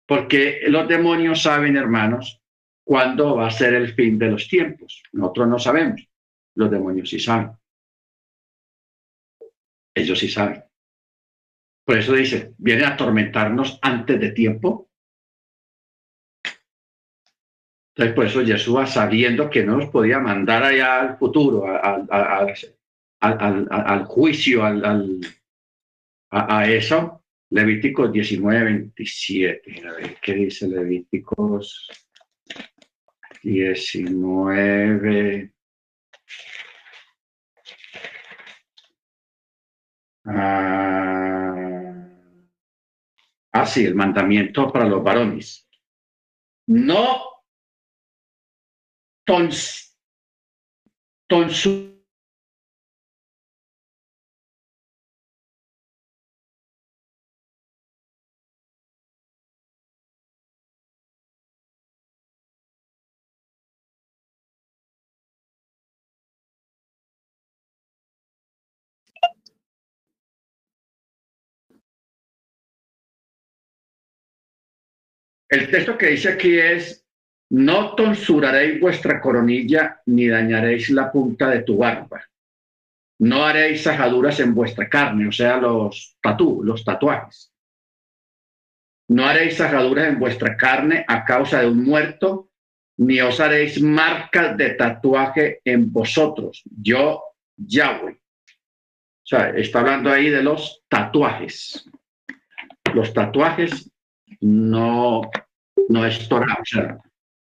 Porque los demonios saben, hermanos, cuándo va a ser el fin de los tiempos. Nosotros no sabemos, los demonios sí saben. Ellos sí saben. Por eso dice, viene a atormentarnos antes de tiempo. Entonces, por eso Yeshua, sabiendo que no nos podía mandar allá al futuro, al, juicio, al, a, eso, Levíticos 19, 27. A ver, ¿qué dice Levíticos 19? Ah, ah, sí, el mandamiento para los varones. No tons, tonsu, El texto que dice aquí es, no tonsuraréis vuestra coronilla ni dañaréis la punta de tu barba. No haréis sajaduras en vuestra carne, o sea, los tatú, los tatuajes. No haréis sajaduras en vuestra carne a causa de un muerto, ni os haréis marcas de tatuaje en vosotros. Yo, Yahweh. O sea, está hablando ahí de los tatuajes. Los tatuajes no, no es Torah, o sea,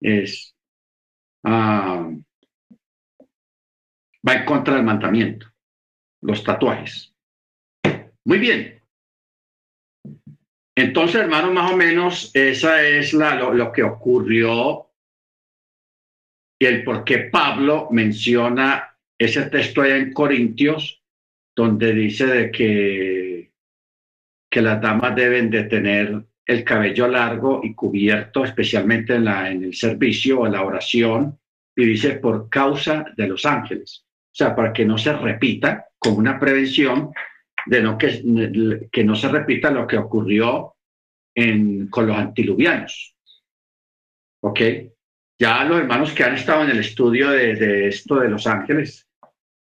es, ah, va en contra del mandamiento, los tatuajes. Muy bien. Entonces, hermano, más o menos, esa es la, lo, que ocurrió y el por qué Pablo menciona ese texto allá en Corintios, donde dice de que, que las damas deben de tener el cabello largo y cubierto, especialmente en, la, en el servicio o la oración, y dice por causa de los ángeles. O sea, para que no se repita, como una prevención de no que, que no se repita lo que ocurrió en, con los antiluvianos. ¿Ok? Ya los hermanos que han estado en el estudio de, de esto de los ángeles,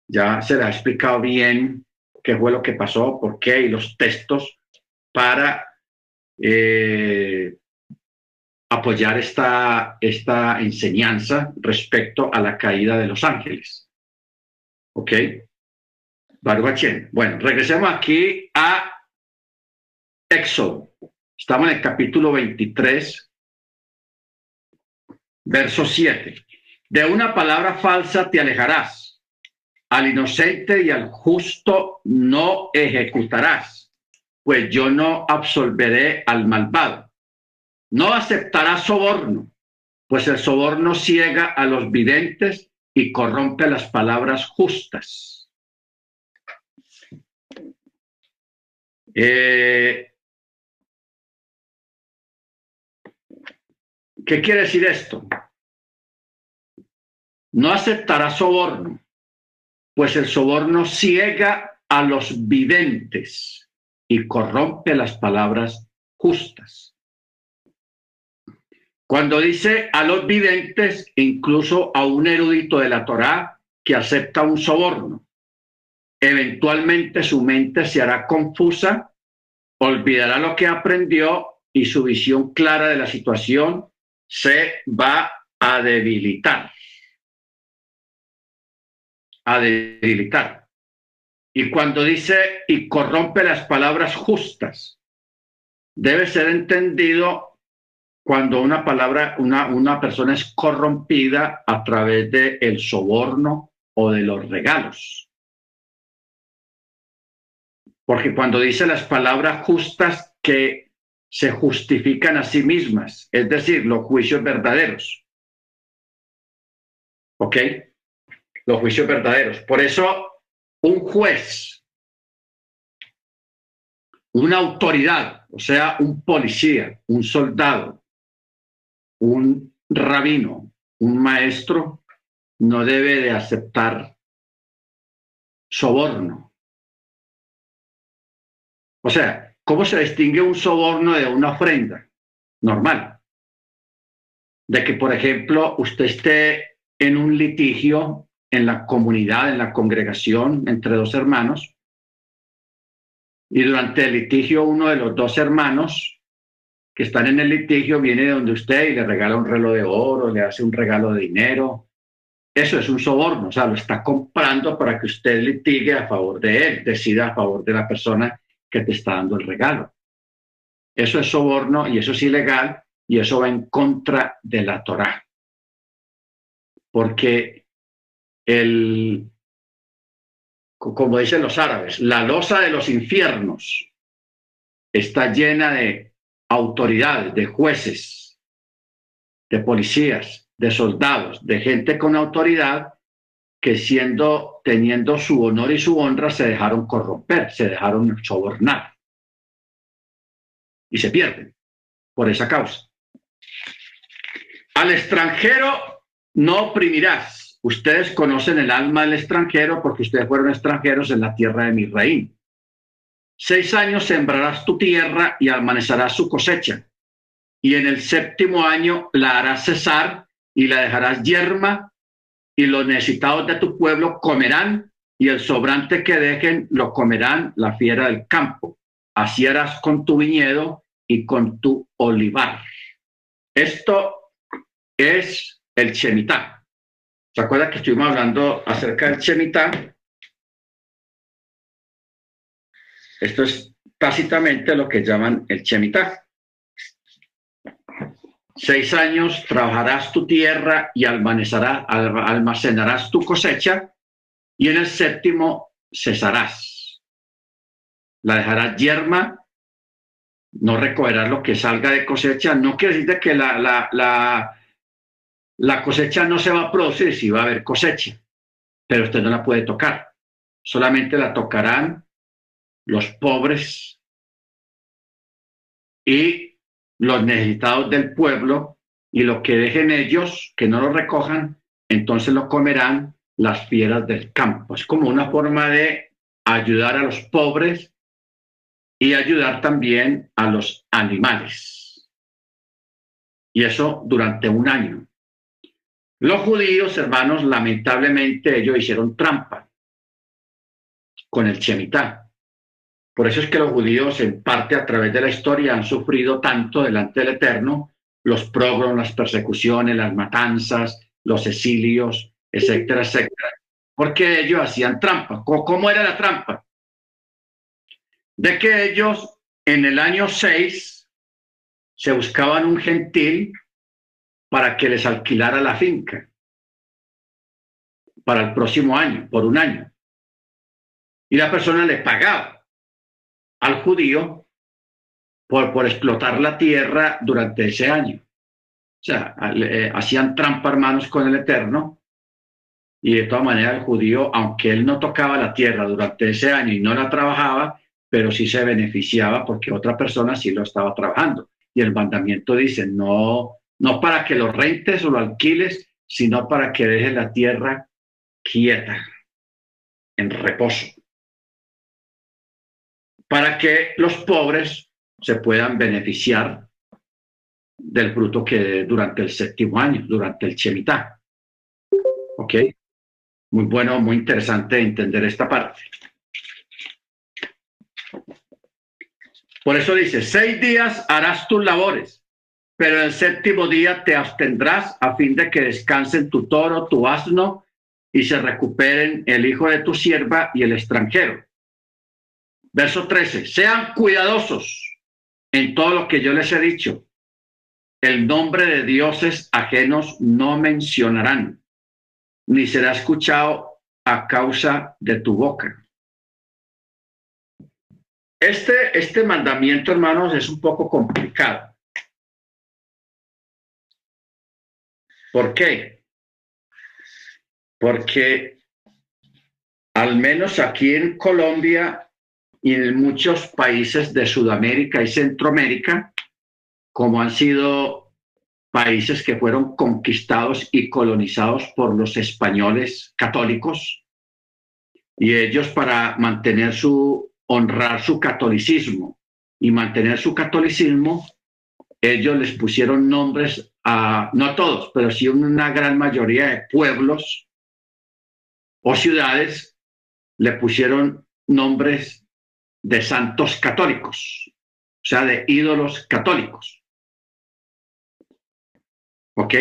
ya se les ha explicado bien qué fue lo que pasó, por qué y los textos para eh, apoyar esta, esta enseñanza respecto a la caída de los ángeles. ¿Ok? Bueno, regresemos aquí a Éxodo. Estamos en el capítulo 23, verso 7. De una palabra falsa te alejarás, al inocente y al justo no ejecutarás pues yo no absolveré al malvado. No aceptará soborno, pues el soborno ciega a los videntes y corrompe las palabras justas. Eh, ¿Qué quiere decir esto? No aceptará soborno, pues el soborno ciega a los videntes y corrompe las palabras justas. Cuando dice a los videntes, incluso a un erudito de la Torá que acepta un soborno, eventualmente su mente se hará confusa, olvidará lo que aprendió y su visión clara de la situación se va a debilitar. A debilitar. Y cuando dice y corrompe las palabras justas, debe ser entendido cuando una palabra, una, una persona es corrompida a través del el soborno o de los regalos. Porque cuando dice las palabras justas que se justifican a sí mismas, es decir, los juicios verdaderos. ¿Ok? Los juicios verdaderos. Por eso un juez, una autoridad, o sea, un policía, un soldado, un rabino, un maestro, no debe de aceptar soborno. O sea, ¿cómo se distingue un soborno de una ofrenda? Normal. De que, por ejemplo, usted esté en un litigio en la comunidad, en la congregación, entre dos hermanos. Y durante el litigio, uno de los dos hermanos que están en el litigio viene de donde usted y le regala un reloj de oro, le hace un regalo de dinero. Eso es un soborno, o sea, lo está comprando para que usted litigue a favor de él, decida a favor de la persona que te está dando el regalo. Eso es soborno y eso es ilegal y eso va en contra de la Torah. Porque el, como dicen los árabes, la losa de los infiernos está llena de autoridades, de jueces, de policías, de soldados, de gente con autoridad que siendo, teniendo su honor y su honra, se dejaron corromper, se dejaron sobornar y se pierden por esa causa. Al extranjero no oprimirás. Ustedes conocen el alma del extranjero porque ustedes fueron extranjeros en la tierra de mi reino. Seis años sembrarás tu tierra y amanecerás su cosecha. Y en el séptimo año la harás cesar y la dejarás yerma y los necesitados de tu pueblo comerán y el sobrante que dejen lo comerán la fiera del campo. Así harás con tu viñedo y con tu olivar. Esto es el chemitá. ¿Se acuerda que estuvimos hablando acerca del chemitá? Esto es tácitamente lo que llaman el chemitá. Seis años trabajarás tu tierra y almacenarás tu cosecha, y en el séptimo cesarás. La dejarás yerma, no recogerás lo que salga de cosecha. No quiere decir que la, la cosecha no se va a producir, si va a haber cosecha, pero usted no la puede tocar. Solamente la tocarán los pobres y los necesitados del pueblo y lo que dejen ellos, que no lo recojan, entonces lo comerán las fieras del campo. Es como una forma de ayudar a los pobres y ayudar también a los animales. Y eso durante un año. Los judíos, hermanos, lamentablemente ellos hicieron trampa con el Shemitah. Por eso es que los judíos, en parte a través de la historia, han sufrido tanto delante del Eterno los progromos, las persecuciones, las matanzas, los exilios, etcétera, etcétera, porque ellos hacían trampa. ¿Cómo era la trampa? De que ellos en el año 6 se buscaban un gentil para que les alquilara la finca para el próximo año, por un año. Y la persona le pagaba al judío por, por explotar la tierra durante ese año. O sea, eh, hacían trampa, hermanos, con el Eterno. Y de todas maneras, el judío, aunque él no tocaba la tierra durante ese año y no la trabajaba, pero sí se beneficiaba porque otra persona sí lo estaba trabajando. Y el mandamiento dice, no, no para que lo rentes o lo alquiles, sino para que dejes la tierra quieta, en reposo para que los pobres se puedan beneficiar del fruto que durante el séptimo año, durante el Shemitah. ¿Ok? Muy bueno, muy interesante entender esta parte. Por eso dice, seis días harás tus labores, pero el séptimo día te abstendrás a fin de que descansen tu toro, tu asno, y se recuperen el hijo de tu sierva y el extranjero Verso 13, sean cuidadosos en todo lo que yo les he dicho. El nombre de dioses ajenos no mencionarán, ni será escuchado a causa de tu boca. Este, este mandamiento, hermanos, es un poco complicado. ¿Por qué? Porque al menos aquí en Colombia y en muchos países de Sudamérica y Centroamérica, como han sido países que fueron conquistados y colonizados por los españoles católicos, y ellos para mantener su, honrar su catolicismo y mantener su catolicismo, ellos les pusieron nombres no todos, pero sí una gran mayoría de pueblos o ciudades, le pusieron nombres de santos católicos, o sea, de ídolos católicos. ¿Ok?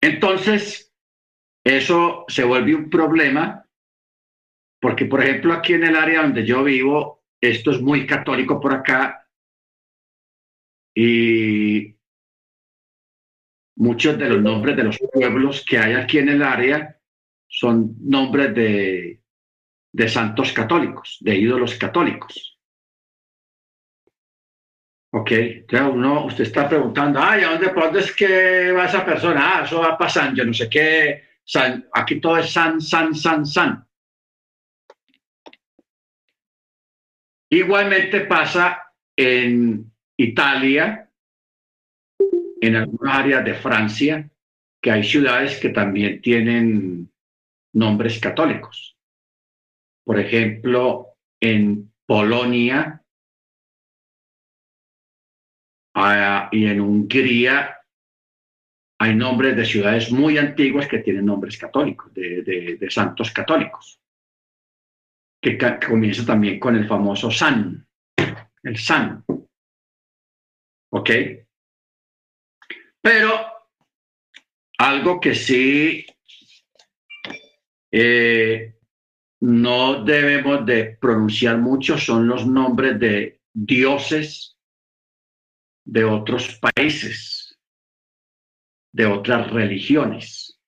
Entonces, eso se vuelve un problema porque, por ejemplo, aquí en el área donde yo vivo, esto es muy católico por acá y muchos de los nombres de los pueblos que hay aquí en el área son nombres de de santos católicos, de ídolos católicos. Ok, entonces uno, usted está preguntando, ay, ¿a dónde, dónde es que va esa persona? Ah, eso va pasando, yo no sé qué, san, aquí todo es san, san, san, san. Igualmente pasa en Italia, en algunas áreas de Francia, que hay ciudades que también tienen nombres católicos. Por ejemplo, en Polonia ah, y en Hungría hay nombres de ciudades muy antiguas que tienen nombres católicos, de, santos católicos, que, que comienza también con el famoso San, el San. ¿Ok? Pero algo que sí eh, no debemos de pronunciar mucho son los nombres de dioses de otros países, de otras religiones.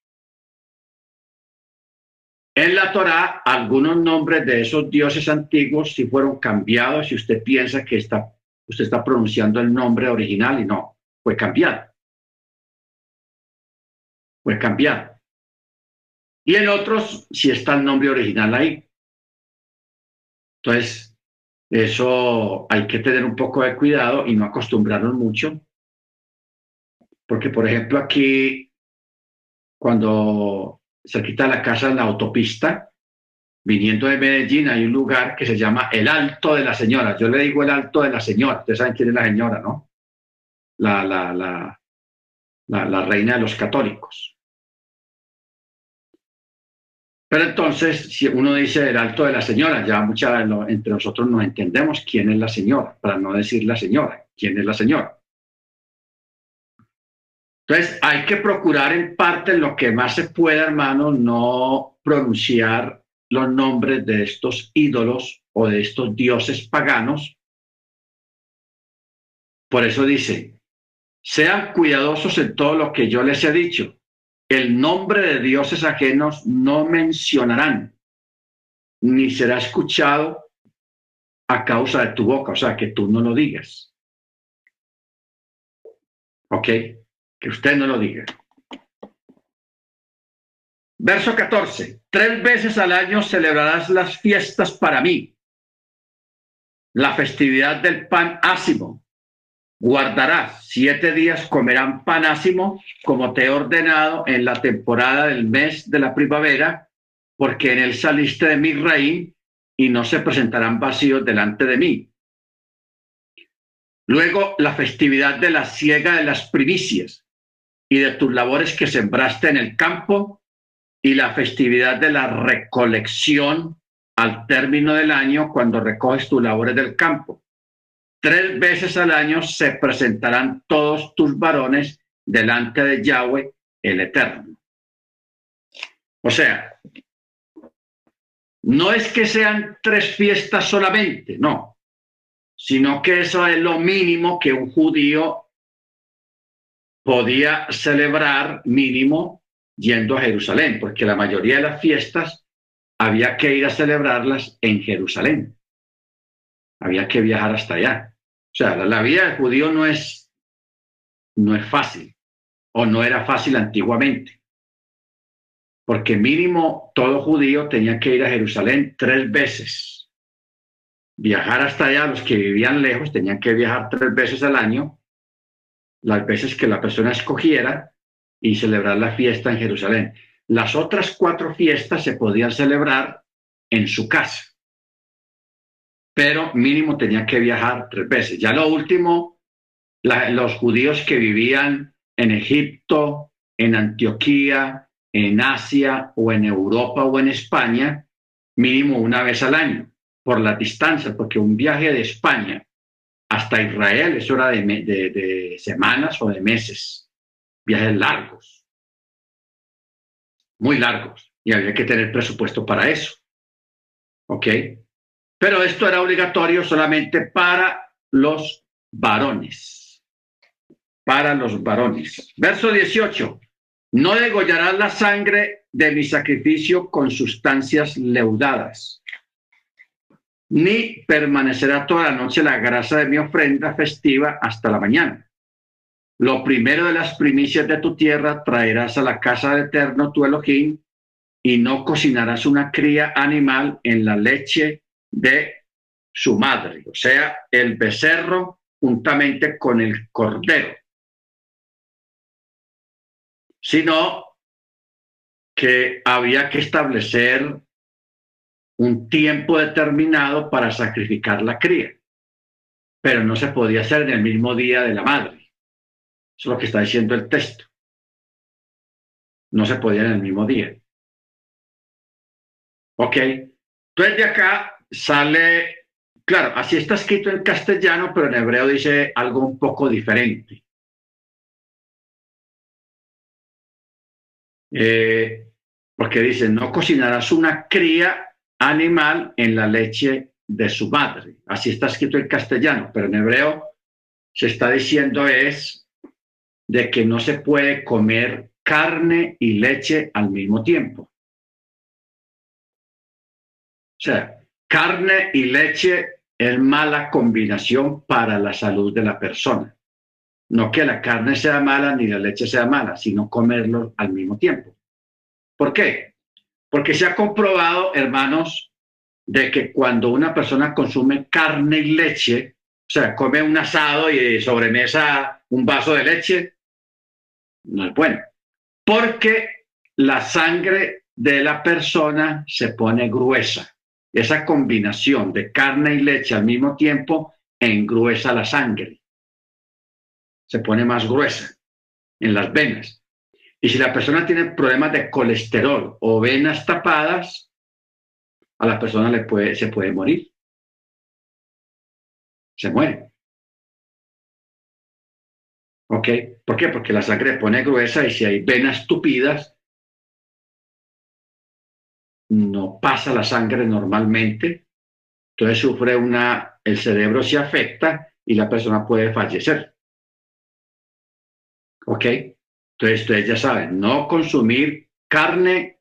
En la Torá, algunos nombres de esos dioses antiguos sí fueron cambiados y usted piensa que está, usted está pronunciando el nombre original y no, fue cambiado pues cambiar. Y en otros, si está el nombre original ahí. Entonces, eso hay que tener un poco de cuidado y no acostumbrarnos mucho. Porque, por ejemplo, aquí, cuando se quita la casa en la autopista, viniendo de Medellín, hay un lugar que se llama el Alto de la Señora. Yo le digo el Alto de la Señora. Ustedes saben quién es la señora, ¿no? La, la, la, la, reina de los católicos. Pero entonces, si uno dice el alto de la señora, ya mucha, entre nosotros nos entendemos quién es la señora, para no decir la señora, quién es la señora. Entonces, hay que procurar en parte lo que más se pueda, hermano, no pronunciar los nombres de estos ídolos o de estos dioses paganos. Por eso dice, sean cuidadosos en todo lo que yo les he dicho. El nombre de dioses ajenos no mencionarán, ni será escuchado a causa de tu boca, o sea, que tú no lo digas. ¿Ok? Que usted no lo diga. Verso 14. Tres veces al año celebrarás las fiestas para mí. La festividad del pan ácimo, guardarás siete días, comerán panásimo, como te he ordenado en la temporada del mes de la primavera, porque en él saliste de mi reino y no se presentarán vacíos delante de mí. Luego la festividad de la siega de las primicias y de tus labores que sembraste en el campo y la festividad de la recolección al término del año cuando recoges tus labores del campo Tres veces al año se presentarán todos tus varones delante de Yahweh el Eterno. O sea, no es que sean tres fiestas solamente, no, sino que eso es lo mínimo que un judío podía celebrar mínimo yendo a Jerusalén, porque la mayoría de las fiestas había que ir a celebrarlas en Jerusalén. Había que viajar hasta allá. O sea, la, vida del judío no es, no es fácil o no era fácil antiguamente. Porque mínimo todo judío tenía que ir a Jerusalén tres veces. Viajar hasta allá, los que vivían lejos tenían que viajar tres veces al año, las veces que la persona escogiera y celebrar la fiesta en Jerusalén. Las otras cuatro fiestas se podían celebrar en su casa pero mínimo tenía que viajar tres veces. Ya lo último, los judíos que vivían en Egipto, en Antioquía, en Asia o en Europa o en España, mínimo una vez al año, por la distancia, porque un viaje de España hasta Israel es hora de, de semanas o de meses, viajes largos, muy largos, y había que tener presupuesto para eso. ¿Ok? Pero esto era obligatorio solamente para los varones. Para los varones. Verso 18. No degollarás la sangre de mi sacrificio con sustancias leudadas, ni permanecerá toda la noche la grasa de mi ofrenda festiva hasta la mañana. Lo primero de las primicias de tu tierra traerás a la casa del Eterno tu Elohim, y no cocinarás una cría animal en la leche de su madre, o sea, el becerro juntamente con el cordero, sino que había que establecer un tiempo determinado para sacrificar la cría, pero no se podía hacer en el mismo día de la madre. Eso es lo que está diciendo el texto. No se podía en el mismo día. Ok. Entonces de acá sale Claro, así está escrito en castellano, pero en hebreo dice algo un poco diferente. Eh, porque dice, no cocinarás una cría animal en la leche de su madre. Así está escrito en castellano, pero en hebreo se está diciendo es de que no se puede comer carne y leche al mismo tiempo. O sea, carne y leche es mala combinación para la salud de la persona. No que la carne sea mala ni la leche sea mala, sino comerlo al mismo tiempo. ¿Por qué? Porque se ha comprobado, hermanos, de que cuando una persona consume carne y leche, o sea, come un asado y sobremesa un vaso de leche, no es bueno. Porque la sangre de la persona se pone gruesa esa combinación de carne y leche al mismo tiempo engruesa la sangre. Se pone más gruesa en las venas. Y si la persona tiene problemas de colesterol o venas tapadas, a la persona le puede, se puede morir. Se muere. ¿Ok? ¿Por qué? Porque la sangre pone gruesa y si hay venas tupidas, no pasa la sangre normalmente, entonces sufre una, el cerebro se afecta y la persona puede fallecer. ¿Ok? Entonces ustedes ya saben, no consumir carne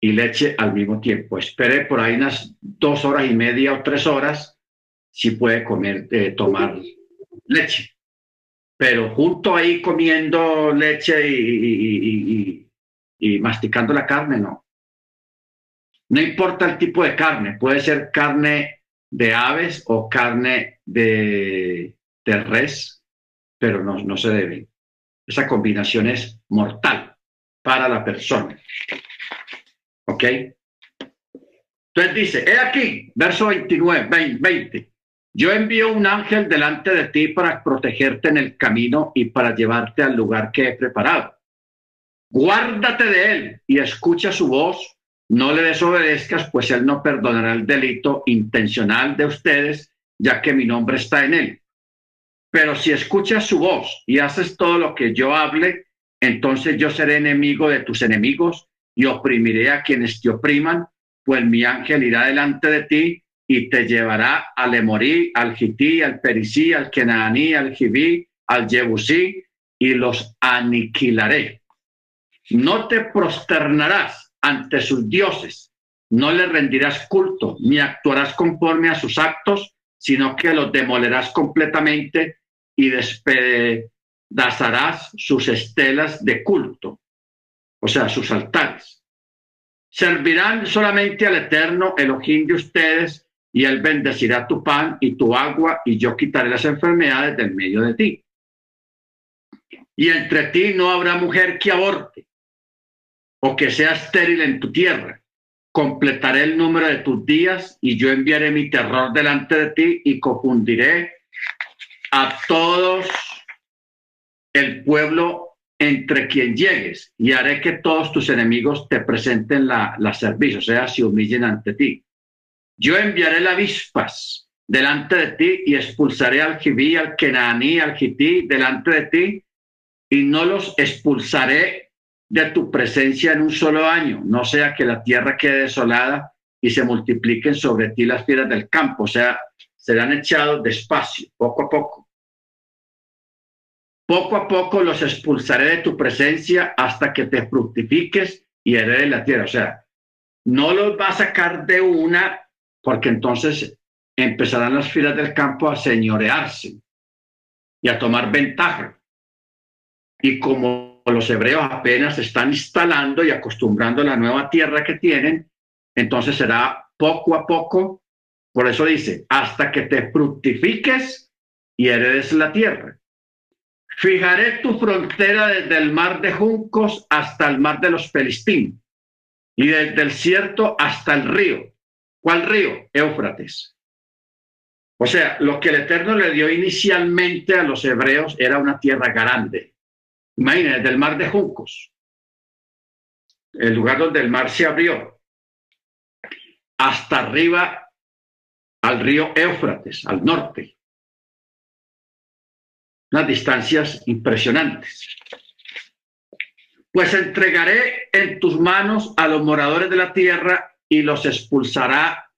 y leche al mismo tiempo. Espere por ahí unas dos horas y media o tres horas si puede comer, eh, tomar leche. Pero junto ahí comiendo leche y masticando la carne, no. No importa el tipo de carne, puede ser carne de aves o carne de, res, pero no, se debe. Esa combinación es mortal para la persona. ¿Ok? Entonces dice, he aquí, verso 29, 20, yo envío un ángel delante de ti para protegerte en el camino y para llevarte al lugar que he preparado. Guárdate de él y escucha su voz no le desobedezcas, pues él no perdonará el delito intencional de ustedes, ya que mi nombre está en él. Pero si escuchas su voz y haces todo lo que yo hable, entonces yo seré enemigo de tus enemigos y oprimiré a quienes te opriman, pues mi ángel irá delante de ti y te llevará al Emorí, al Gití, al Perisí, al Kenaní, al Jibí, al Jebusí, y los aniquilaré. No te prosternarás ante sus dioses. No le rendirás culto, ni actuarás conforme a sus actos, sino que los demolerás completamente y despedazarás sus estelas de culto, o sea, sus altares. Servirán solamente al Eterno, Elohim de ustedes, y Él bendecirá tu pan y tu agua, y yo quitaré las enfermedades del medio de ti. Y entre ti no habrá mujer que aborte, o que sea estéril en tu tierra. Completaré el número de tus días y yo enviaré mi terror delante de ti y confundiré a todos el pueblo entre quien llegues y haré que todos tus enemigos te presenten la, la servicio, o sea, se humillen ante ti. Yo enviaré las avispas delante de ti y expulsaré al Jibí, al Kenaní, al Jití delante de ti y no los expulsaré de tu presencia en un solo año, no sea que la tierra quede desolada y se multipliquen sobre ti las fieras del campo, o sea, serán echados despacio, poco a poco. Poco a poco los expulsaré de tu presencia hasta que te fructifiques y herede la tierra. O sea, no los va a sacar de una porque entonces empezarán las filas del campo a señorearse y a tomar ventaja. Y como los hebreos apenas se están instalando y acostumbrando a la nueva tierra que tienen, entonces será poco a poco. Por eso dice, hasta que te fructifiques y heredes la tierra. Fijaré tu frontera desde el mar de juncos hasta el mar de los Pelistín y desde el desierto hasta el río. ¿Cuál río? Éufrates. O sea, lo que el Eterno le dio inicialmente a los hebreos era una tierra grande. Imagínense, del mar de Juncos, el lugar donde el mar se abrió, hasta arriba al río Éufrates, al norte. Unas distancias impresionantes. Pues entregaré en tus manos a los moradores de la tierra y los expulsará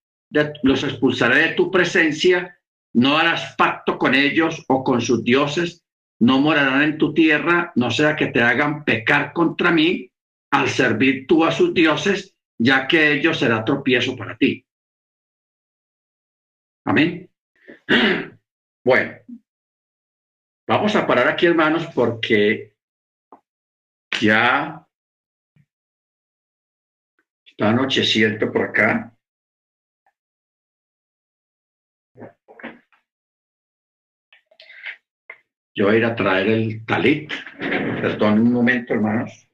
los expulsaré de tu presencia, no harás pacto con ellos o con sus dioses, no morarán en tu tierra, no sea que te hagan pecar contra mí al servir tú a sus dioses, ya que ellos será tropiezo para ti. Amén. [CLEARS THROAT] Bueno, vamos a parar aquí, hermanos, porque ya está anocheciendo por acá. Yo voy a ir a traer el talit. Perdón un momento, hermanos.